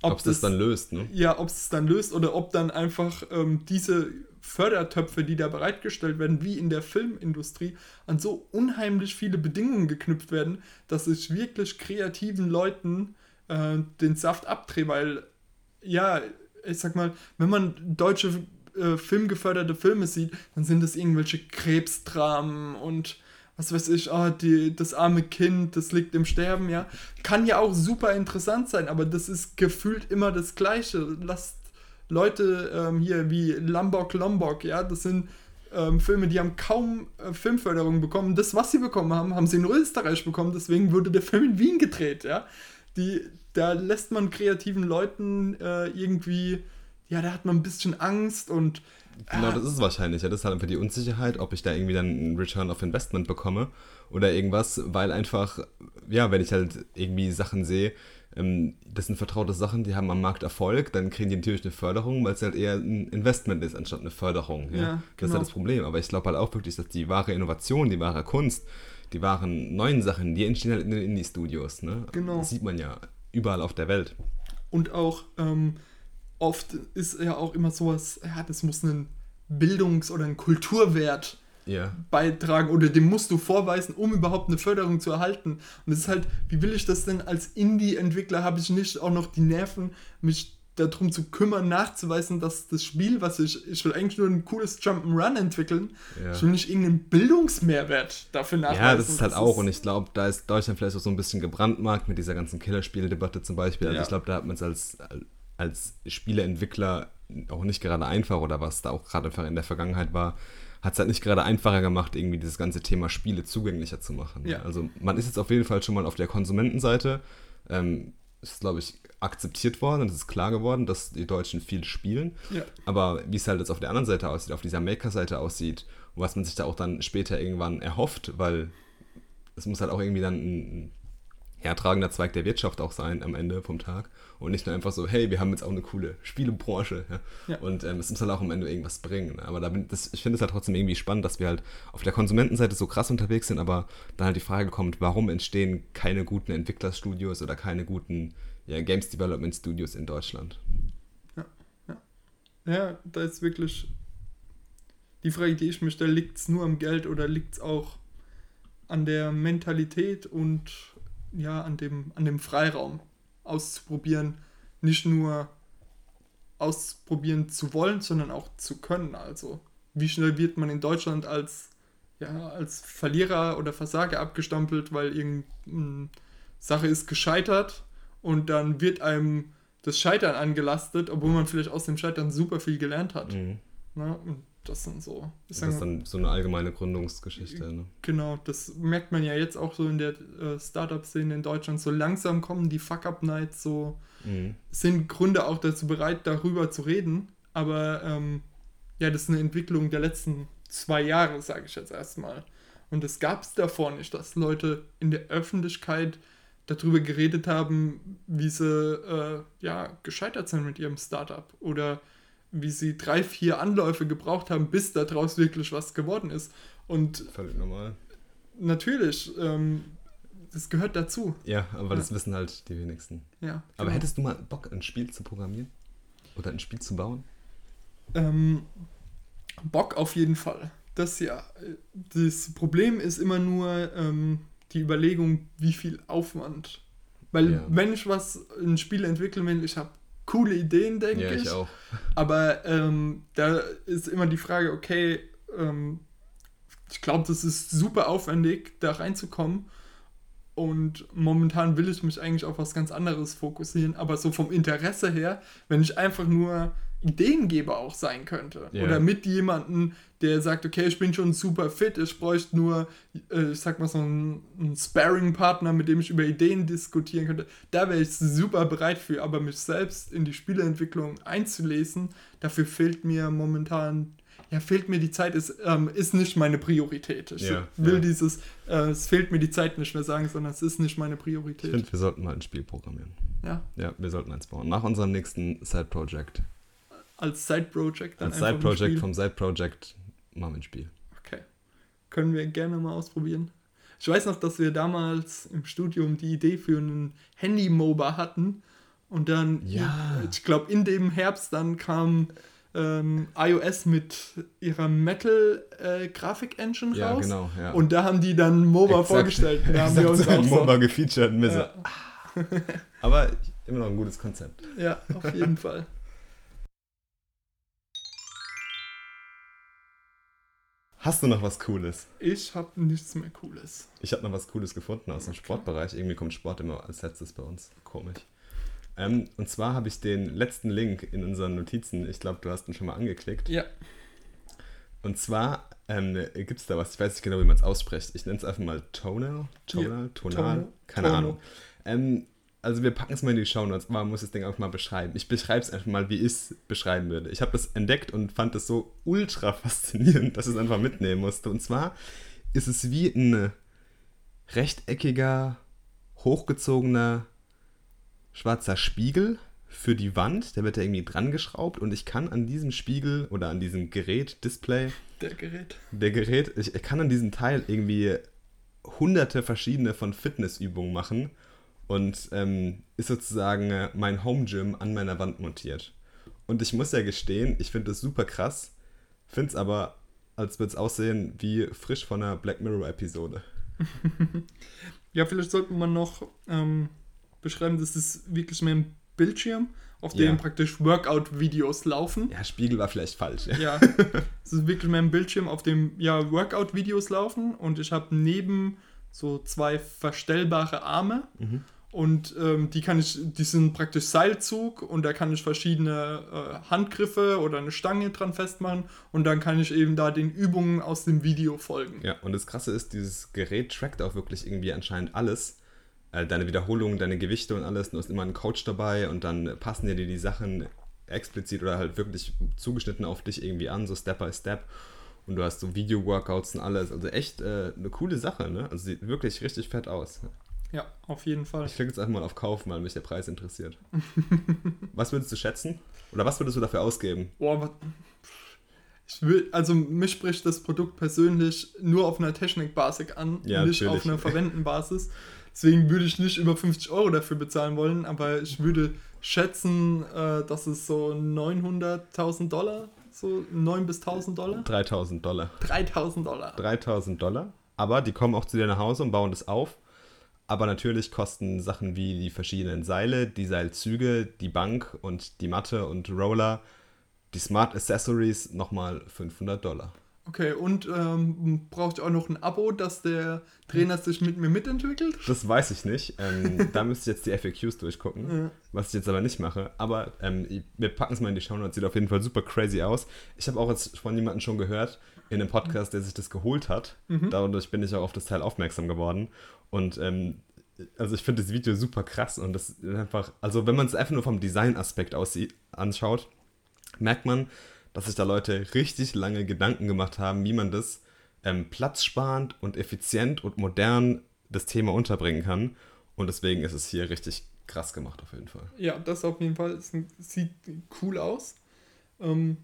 ob es das dann löst, ne? Ja, ob es dann löst oder ob dann einfach ähm, diese Fördertöpfe, die da bereitgestellt werden, wie in der Filmindustrie, an so unheimlich viele Bedingungen geknüpft werden, dass ich wirklich kreativen Leuten äh, den Saft abdrehe, weil, ja, ich sag mal, wenn man deutsche äh, filmgeförderte Filme sieht, dann sind das irgendwelche Krebsdramen und was weiß ich, oh, die, das arme Kind, das liegt im Sterben, ja. Kann ja auch super interessant sein, aber das ist gefühlt immer das Gleiche. Lasst Leute ähm, hier wie Lombok Lombok, ja, das sind ähm, Filme, die haben kaum äh, Filmförderung bekommen. Das, was sie bekommen haben, haben sie in Österreich bekommen, deswegen wurde der Film in Wien gedreht, ja. Die, da lässt man kreativen Leuten äh, irgendwie ja, da hat man ein bisschen Angst und. Genau, ah. das ist es wahrscheinlich. Ja, das ist halt einfach die Unsicherheit, ob ich da irgendwie dann einen Return of Investment bekomme oder irgendwas, weil einfach, ja, wenn ich halt irgendwie Sachen sehe, ähm, das sind vertraute Sachen, die haben am Markt Erfolg, dann kriegen die natürlich eine Förderung, weil es halt eher ein Investment ist, anstatt eine Förderung. Ja? ja genau. Das ist halt genau. das Problem. Aber ich glaube halt auch wirklich, dass die wahre Innovation, die wahre Kunst, die wahren neuen Sachen, die entstehen halt in den Indie-Studios. Ne? Genau. Das sieht man ja überall auf der Welt. Und auch, ähm, oft ist ja auch immer sowas, ja, das muss einen Bildungs- oder einen Kulturwert yeah. beitragen oder dem musst du vorweisen, um überhaupt eine Förderung zu erhalten. Und es ist halt, wie will ich das denn als Indie-Entwickler, habe ich nicht auch noch die Nerven, mich darum zu kümmern, nachzuweisen, dass das Spiel, was ich, ich will eigentlich nur ein cooles Jump'n'Run entwickeln, ja. ich will nicht irgendeinen Bildungsmehrwert dafür nachweisen. Ja, das ist halt das auch, ist und ich glaube, da ist Deutschland vielleicht auch so ein bisschen gebrandmarkt mit dieser ganzen Killerspieldebatte zum Beispiel. Also ja. ich glaube, da hat man es als als Spieleentwickler auch nicht gerade einfach oder was da auch gerade in der Vergangenheit war, hat es halt nicht gerade einfacher gemacht, irgendwie dieses ganze Thema Spiele zugänglicher zu machen. Ja. Also man ist jetzt auf jeden Fall schon mal auf der Konsumentenseite. Ähm, ist, glaube ich, akzeptiert worden und es ist klar geworden, dass die Deutschen viel spielen. Ja. Aber wie es halt jetzt auf der anderen Seite aussieht, auf dieser Maker-Seite aussieht und was man sich da auch dann später irgendwann erhofft, weil es muss halt auch irgendwie dann ein, hertragender Zweig der Wirtschaft auch sein am Ende vom Tag und nicht nur einfach so, hey, wir haben jetzt auch eine coole Spielebranche ja? ja. und ähm, es muss halt auch am Ende irgendwas bringen. Aber da bin, das, ich finde es halt trotzdem irgendwie spannend, dass wir halt auf der Konsumentenseite so krass unterwegs sind, aber dann halt die Frage kommt, warum entstehen keine guten Entwicklerstudios oder keine guten ja, Games Development Studios in Deutschland? Ja, ja. Ja, da ist wirklich die Frage, die ich mir stelle, liegt es nur am Geld oder liegt es auch an der Mentalität und ja, an dem, an dem Freiraum auszuprobieren, nicht nur ausprobieren zu wollen, sondern auch zu können. Also wie schnell wird man in Deutschland als, ja, als Verlierer oder Versager abgestampelt, weil irgendeine Sache ist gescheitert und dann wird einem das Scheitern angelastet, obwohl man vielleicht aus dem Scheitern super viel gelernt hat. Mhm. Na, und das sind so. Das ist dann so eine allgemeine Gründungsgeschichte. Ne? Genau, das merkt man ja jetzt auch so in der äh, Startup-Szene in Deutschland. So langsam kommen die Fuck-Up-Nights, so mhm. sind Gründe auch dazu bereit, darüber zu reden. Aber ähm, ja, das ist eine Entwicklung der letzten zwei Jahre, sage ich jetzt erstmal. Und es gab es davor nicht, dass Leute in der Öffentlichkeit darüber geredet haben, wie sie äh, ja, gescheitert sind mit ihrem Startup oder wie sie drei, vier Anläufe gebraucht haben, bis daraus wirklich was geworden ist. Und völlig normal. Natürlich, ähm, das gehört dazu. Ja, aber ja. das wissen halt die wenigsten. Ja. Aber genau. hättest du mal Bock, ein Spiel zu programmieren? Oder ein Spiel zu bauen? Ähm, Bock auf jeden Fall. Das ja. Das Problem ist immer nur ähm, die Überlegung, wie viel Aufwand. Weil ja. wenn ich was, ein Spiel entwickeln will, ich habe coole Ideen, denke ja, ich. ich. auch. Aber ähm, da ist immer die Frage, okay, ähm, ich glaube, das ist super aufwendig, da reinzukommen. Und momentan will ich mich eigentlich auf was ganz anderes fokussieren. Aber so vom Interesse her, wenn ich einfach nur Ideengeber auch sein könnte. Ja. Oder mit jemandem, der sagt, okay, ich bin schon super fit, ich bräuchte nur, äh, ich sag mal so einen, einen Sparring-Partner, mit dem ich über Ideen diskutieren könnte. Da wäre ich super bereit für, aber mich selbst in die Spieleentwicklung einzulesen, dafür fehlt mir momentan, ja, fehlt mir die Zeit, ist, ähm, ist nicht meine Priorität. Ich Ja, will ja. dieses, äh, es fehlt mir die Zeit nicht mehr sagen, sondern es ist nicht meine Ich Priorität. finde, wir sollten mal ein Spiel programmieren. Ja, Ja, wir sollten eins bauen. Nach unserem nächsten Side-Project. Als Side-Project dann Als Side-Project vom Side-Project machen wir ein Spiel. Okay. Können wir gerne mal ausprobieren. Ich weiß noch, dass wir damals im Studium die Idee für einen Handy-MOBA hatten. Und dann, Ja. ich glaube, in dem Herbst dann kam ähm, iOS mit ihrer Metal-Grafik-Engine Ja, raus. genau. Ja. Und da haben die dann MOBA Exakt- vorgestellt. Da haben wir uns auch so, MOBA gefeatured. Ja. Aber immer noch ein gutes Konzept. Ja, auf jeden Fall. Hast du noch was Cooles? Ich habe nichts mehr Cooles. Ich habe noch was Cooles gefunden aus dem Sportbereich. Irgendwie kommt Sport immer als letztes bei uns. Komisch. Ähm, und zwar habe ich den letzten Link in unseren Notizen, ich glaube, du hast ihn schon mal angeklickt. Ja, Und zwar ähm, gibt es da was, ich weiß nicht genau, wie man es ausspricht. Ich nenne es einfach mal Tonal. Tonal? Tonal? Tonal. Keine Tonal. Ahnung. Ähm, also wir packen es mal in die Show Notes, man muss das Ding auch mal beschreiben. Ich beschreibe es einfach mal, wie ich es beschreiben würde. Ich habe das entdeckt und fand es so ultra faszinierend, dass ich es einfach mitnehmen musste. Und zwar ist es wie ein rechteckiger, hochgezogener, schwarzer Spiegel für die Wand. Der wird da irgendwie dran geschraubt und ich kann an diesem Spiegel oder an diesem Gerät, Display, der Gerät. der Gerät, ich kann an diesem Teil irgendwie hunderte verschiedene von Fitnessübungen machen und ähm, ist sozusagen äh, mein Home Gym an meiner Wand montiert. Und ich muss ja gestehen, ich finde das super krass, finde es aber, als würde es aussehen wie frisch von einer Black Mirror Episode. Ja, vielleicht sollte man noch ähm, beschreiben, das ist wirklich mehr ein Bildschirm, auf Ja. dem praktisch Workout-Videos laufen. Ja, Spiegel war vielleicht falsch. Ja. Ja, es ist wirklich mehr ein Bildschirm, auf dem ja Workout-Videos laufen und ich habe neben so zwei verstellbare Arme Mhm. Und ähm, die kann ich, die sind praktisch Seilzug und da kann ich verschiedene äh, Handgriffe oder eine Stange dran festmachen und dann kann ich eben da den Übungen aus dem Video folgen. Ja, und das Krasse ist, dieses Gerät trackt auch wirklich irgendwie anscheinend alles. Äh, Deine Wiederholungen, deine Gewichte und alles. Du hast immer einen Coach dabei und dann passen dir die Sachen explizit oder halt wirklich zugeschnitten auf dich irgendwie an, so Step by Step. Und du hast so Video-Workouts und alles. Also echt äh, eine coole Sache, ne? Also sieht wirklich richtig fett aus. Ja, auf jeden Fall. Ich klicke jetzt einfach mal auf Kaufen, weil mich der Preis interessiert. was würdest du schätzen? Oder was würdest du dafür ausgeben? Boah, was, ich will, also mich spricht das Produkt persönlich nur auf einer Technikbasis an, Ja, nicht natürlich. auf einer Verwendenbasis. Deswegen würde ich nicht über 50 Euro dafür bezahlen wollen, aber ich würde schätzen, äh, dass es so 900.000 Dollar, so 9 bis 1000 Dollar, 3000 Dollar. 3000 Dollar. 3000 Dollar. Aber die kommen auch zu dir nach Hause und bauen das auf. Aber natürlich kosten Sachen wie die verschiedenen Seile, die Seilzüge, die Bank und die Matte und Roller, die Smart Accessories nochmal 500 Dollar. Okay, und ähm, braucht ihr auch noch ein Abo, dass der Trainer sich mit mir mitentwickelt? Das weiß ich nicht. Ähm, da müsste ich jetzt die FAQs durchgucken, Ja. was ich jetzt aber nicht mache. Aber ähm, wir packen es mal in die Show Notes. Sieht auf jeden Fall super crazy aus. Ich habe auch jetzt von jemandem schon gehört, in einem Podcast, der sich das geholt hat. Dadurch bin ich auch auf das Teil aufmerksam geworden. Und ähm, also ich finde das Video super krass und das ist einfach, also wenn man es einfach nur vom Design-Aspekt aussieht, anschaut, merkt man, dass sich da Leute richtig lange Gedanken gemacht haben, wie man das ähm, platzsparend und effizient und modern das Thema unterbringen kann. Und deswegen ist es hier richtig krass gemacht auf jeden Fall. Ja, das auf jeden Fall. Es sieht cool aus. Ähm,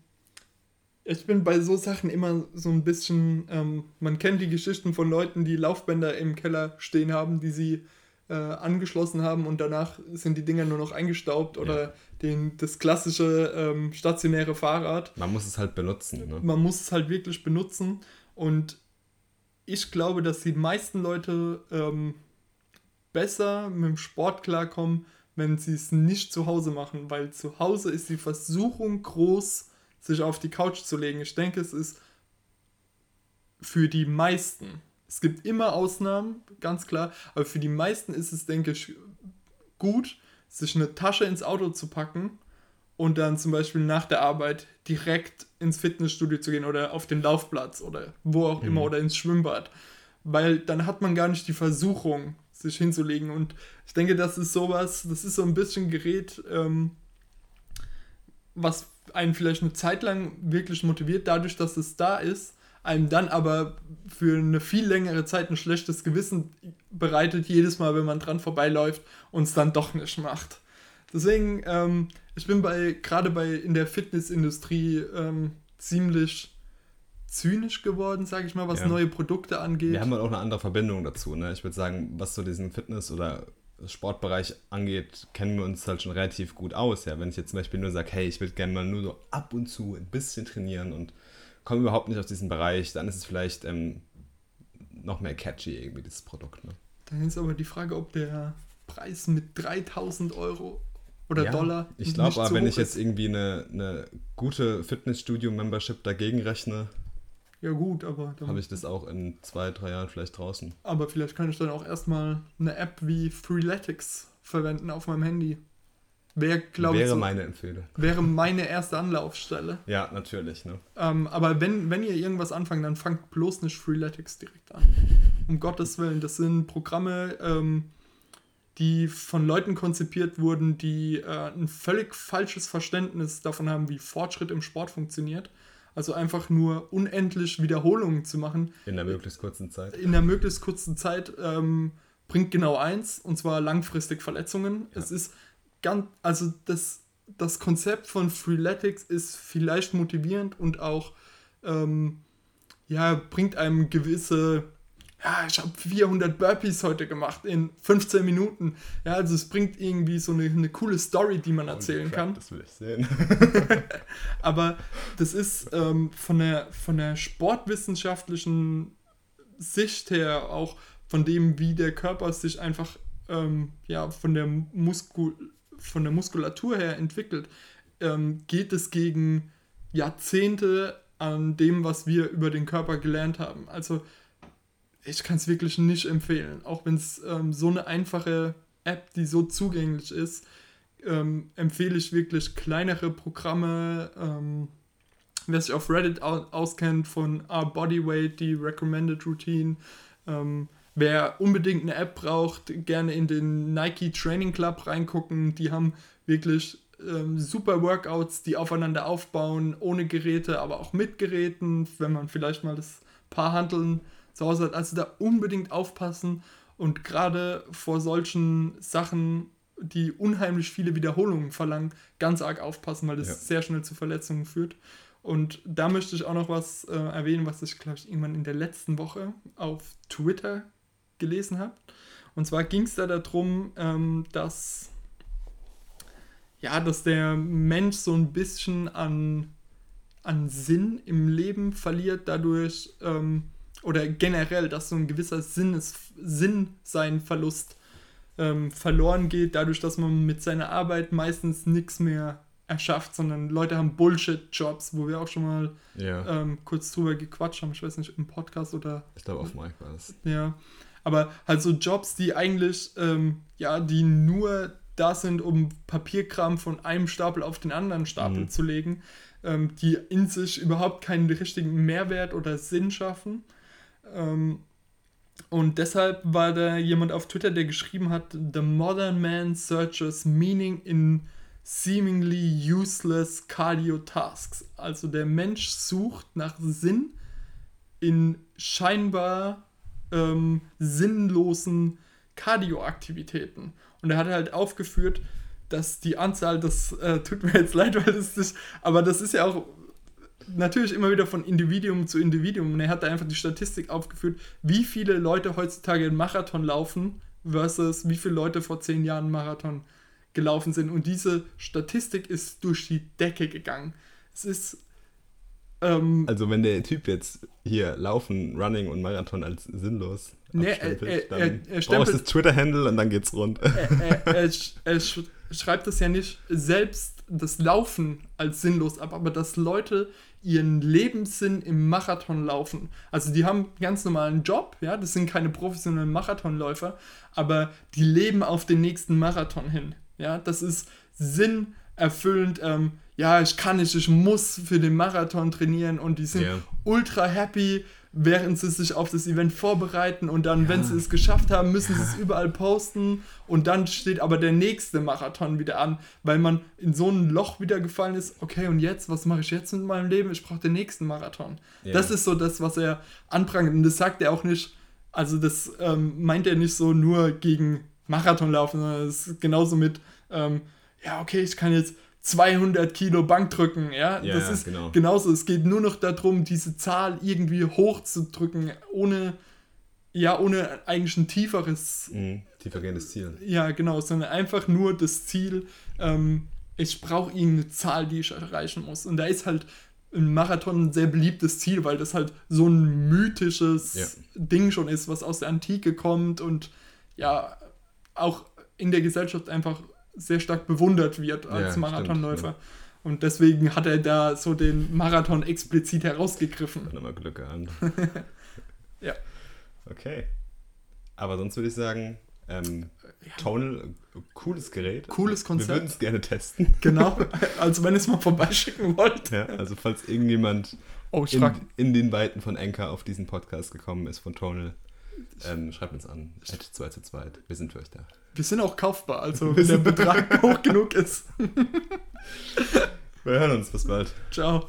ich bin bei so Sachen immer so ein bisschen, ähm, man kennt die Geschichten von Leuten, die Laufbänder im Keller stehen haben, die sie äh, angeschlossen haben und danach sind die Dinger nur noch eingestaubt oder den, das klassische ähm, stationäre Fahrrad. Man muss es halt benutzen. Ne? Man muss es halt wirklich benutzen und ich glaube, dass die meisten Leute ähm, besser mit dem Sport klarkommen, wenn sie es nicht zu Hause machen, weil zu Hause ist die Versuchung groß, sich auf die Couch zu legen. Ich denke, es ist für die meisten. Es gibt immer Ausnahmen, ganz klar, aber für die meisten ist es, denke ich, gut, sich eine Tasche ins Auto zu packen und dann zum Beispiel nach der Arbeit direkt ins Fitnessstudio zu gehen oder auf den Laufplatz oder wo auch immer oder ins Schwimmbad. Weil dann hat man gar nicht die Versuchung, sich hinzulegen. Und ich denke, das ist sowas, das ist so ein bisschen Gerät, ähm, was einen vielleicht eine Zeit lang wirklich motiviert, dadurch, dass es da ist, einem dann aber für eine viel längere Zeit ein schlechtes Gewissen bereitet, jedes Mal, wenn man dran vorbeiläuft und es dann doch nicht macht. Deswegen, ähm, ich bin bei, gerade bei in der Fitnessindustrie ähm, ziemlich zynisch geworden, sage ich mal, was ja. neue Produkte angeht. Wir haben halt auch eine andere Verbindung dazu. Ne? Ich würde sagen, was so diesen Fitness- oder Sportbereich angeht, kennen wir uns halt schon relativ gut aus. Ja? Wenn ich jetzt zum Beispiel nur sage, hey, ich würde gerne mal nur so ab und zu ein bisschen trainieren und komme überhaupt nicht aus diesem Bereich, dann ist es vielleicht ähm, noch mehr catchy irgendwie, dieses Produkt. Ne? Dann ist aber die Frage, ob der Preis mit 3000 Euro oder ja, Dollar. Ich glaube aber, wenn ich jetzt irgendwie eine, eine gute Fitnessstudio-Membership dagegen rechne, ja, gut, aber. Habe ich das auch in zwei, drei Jahren vielleicht draußen. Aber vielleicht kann ich dann auch erstmal eine App wie Freeletics verwenden auf meinem Handy. Wär, wäre ich, so, meine Empfehlung. Wäre meine erste Anlaufstelle. Ja, natürlich. Ne? Ähm, aber wenn, wenn ihr irgendwas anfangt, dann fangt bloß nicht Freeletics direkt an. Um Gottes Willen. Das sind Programme, ähm, die von Leuten konzipiert wurden, die äh, ein völlig falsches Verständnis davon haben, wie Fortschritt im Sport funktioniert. Also einfach nur unendlich Wiederholungen zu machen. In der möglichst kurzen Zeit. In der möglichst kurzen Zeit ähm, bringt genau eins, und zwar langfristig Verletzungen. Ja. Es ist ganz, also das, das Konzept von Freeletics ist vielleicht motivierend und auch, ähm, ja, bringt einem gewisse ja, ich habe 400 Burpees heute gemacht in 15 Minuten. Ja, also es bringt irgendwie so eine, eine coole Story, die man erzählen kann. Das will ich sehen. Aber das ist ähm, von, der, von der sportwissenschaftlichen Sicht her auch von dem, wie der Körper sich einfach ähm, ja, von, der Muskul von der Muskulatur her entwickelt, ähm, geht es gegen Jahrzehnte an dem, was wir über den Körper gelernt haben. Also ich kann es wirklich nicht empfehlen. Auch wenn es ähm, so eine einfache App, die so zugänglich ist, ähm, empfehle ich wirklich kleinere Programme. Ähm, wer sich auf Reddit auskennt von Our Bodyweight, die Recommended Routine. Ähm, wer unbedingt eine App braucht, gerne in den Nike Training Club reingucken. Die haben wirklich ähm, super Workouts, die aufeinander aufbauen, ohne Geräte, aber auch mit Geräten, wenn man vielleicht mal das Paar Handeln zu Hause hat. Also da unbedingt aufpassen und gerade vor solchen Sachen, die unheimlich viele Wiederholungen verlangen, ganz arg aufpassen, weil das ja. sehr schnell zu Verletzungen führt. Und da möchte ich auch noch was äh, erwähnen, was ich, glaube ich, irgendwann in der letzten Woche auf Twitter gelesen habe. Und zwar ging es da darum, ähm, dass, ja, dass der Mensch so ein bisschen an, an Sinn im Leben verliert, dadurch, ähm, oder generell, dass so ein gewisser Sinnes, Sinn sein Verlust ähm, verloren geht, dadurch, dass man mit seiner Arbeit meistens nichts mehr erschafft, sondern Leute haben Bullshit-Jobs, wo wir auch schon mal ja. ähm, kurz drüber gequatscht haben, ich weiß nicht, im Podcast oder. Ich glaube, auf Mike war es. Ja. Aber halt so Jobs, die eigentlich, ähm, ja, die nur da sind, um Papierkram von einem Stapel auf den anderen Stapel mhm. zu legen, ähm, die in sich überhaupt keinen richtigen Mehrwert oder Sinn schaffen. Ähm, und deshalb war da jemand auf Twitter, der geschrieben hat, The modern man searches meaning in seemingly useless cardio tasks. Also der Mensch sucht nach Sinn in scheinbar ähm, sinnlosen Cardio-Aktivitäten. Und er hat halt aufgeführt, dass die Anzahl, das äh, tut mir jetzt leid, weil das ist, aber das ist ja auch natürlich immer wieder von Individuum zu Individuum. Und er hat da einfach die Statistik aufgeführt, wie viele Leute heutzutage einen Marathon laufen versus wie viele Leute vor zehn Jahren einen Marathon gelaufen sind. Und diese Statistik ist durch die Decke gegangen. Es ist. Ähm, also, wenn der Typ jetzt hier Laufen, Running und Marathon als sinnlos nee, er, er, dann er, brauchst das Twitter-Handle und dann geht's rund. Er, er, er schreibt das ja nicht selbst das Laufen als sinnlos ab, aber dass Leute ihren Lebenssinn im Marathon laufen. Also die haben einen ganz normalen Job, ja, das sind keine professionellen Marathonläufer, aber die leben auf den nächsten Marathon hin. Ja, das ist Sinn erfüllend, ähm, ja, ich kann nicht, ich muss für den Marathon trainieren und die sind Ja. ultra happy, während sie sich auf das Event vorbereiten und dann, wenn sie es geschafft haben, müssen sie es überall posten und dann steht aber der nächste Marathon wieder an, weil man in so ein Loch wieder gefallen ist, okay, und jetzt, was mache ich jetzt mit meinem Leben? Ich brauche den nächsten Marathon. Ja. Das ist so das, was er anprangert und das sagt er auch nicht, also das ähm, meint er nicht so nur gegen Marathon laufen, sondern es ist genauso mit, ähm, ja, okay, ich kann jetzt 200 Kilo Bank drücken, ja, Ja, das ist genau. genauso. Es geht nur noch darum, diese Zahl irgendwie hochzudrücken, ohne, ja, ohne eigentlich ein tieferes, Mhm. Tiefergehendes Ziel. ja, genau, sondern einfach nur das Ziel, ähm, ich brauche irgendeine Zahl, die ich erreichen muss. Und da ist halt ein Marathon ein sehr beliebtes Ziel, weil das halt so ein mythisches Ja. Ding schon ist, was aus der Antike kommt und ja, auch in der Gesellschaft einfach sehr stark bewundert wird als Ja, Marathonläufer. stimmt, Und deswegen hat er da so den Marathon explizit herausgegriffen. Dann immer Glück gehabt. Ja. Okay. Aber sonst würde ich sagen, ähm, Tonal, äh, cooles Gerät. Cooles Konzept. Wir würden es gerne testen. Genau, also wenn ihr es mal vorbeischicken wollt. Ja, also falls irgendjemand Oh, in, in den Weiten von Anchor auf diesen Podcast gekommen ist von Tonal, ähm, schreibt uns an. At 2 zu 2. Wir sind für euch da. Wir sind auch kaufbar, also wenn der Betrag hoch genug ist. Wir hören uns. Bis bald. Ciao.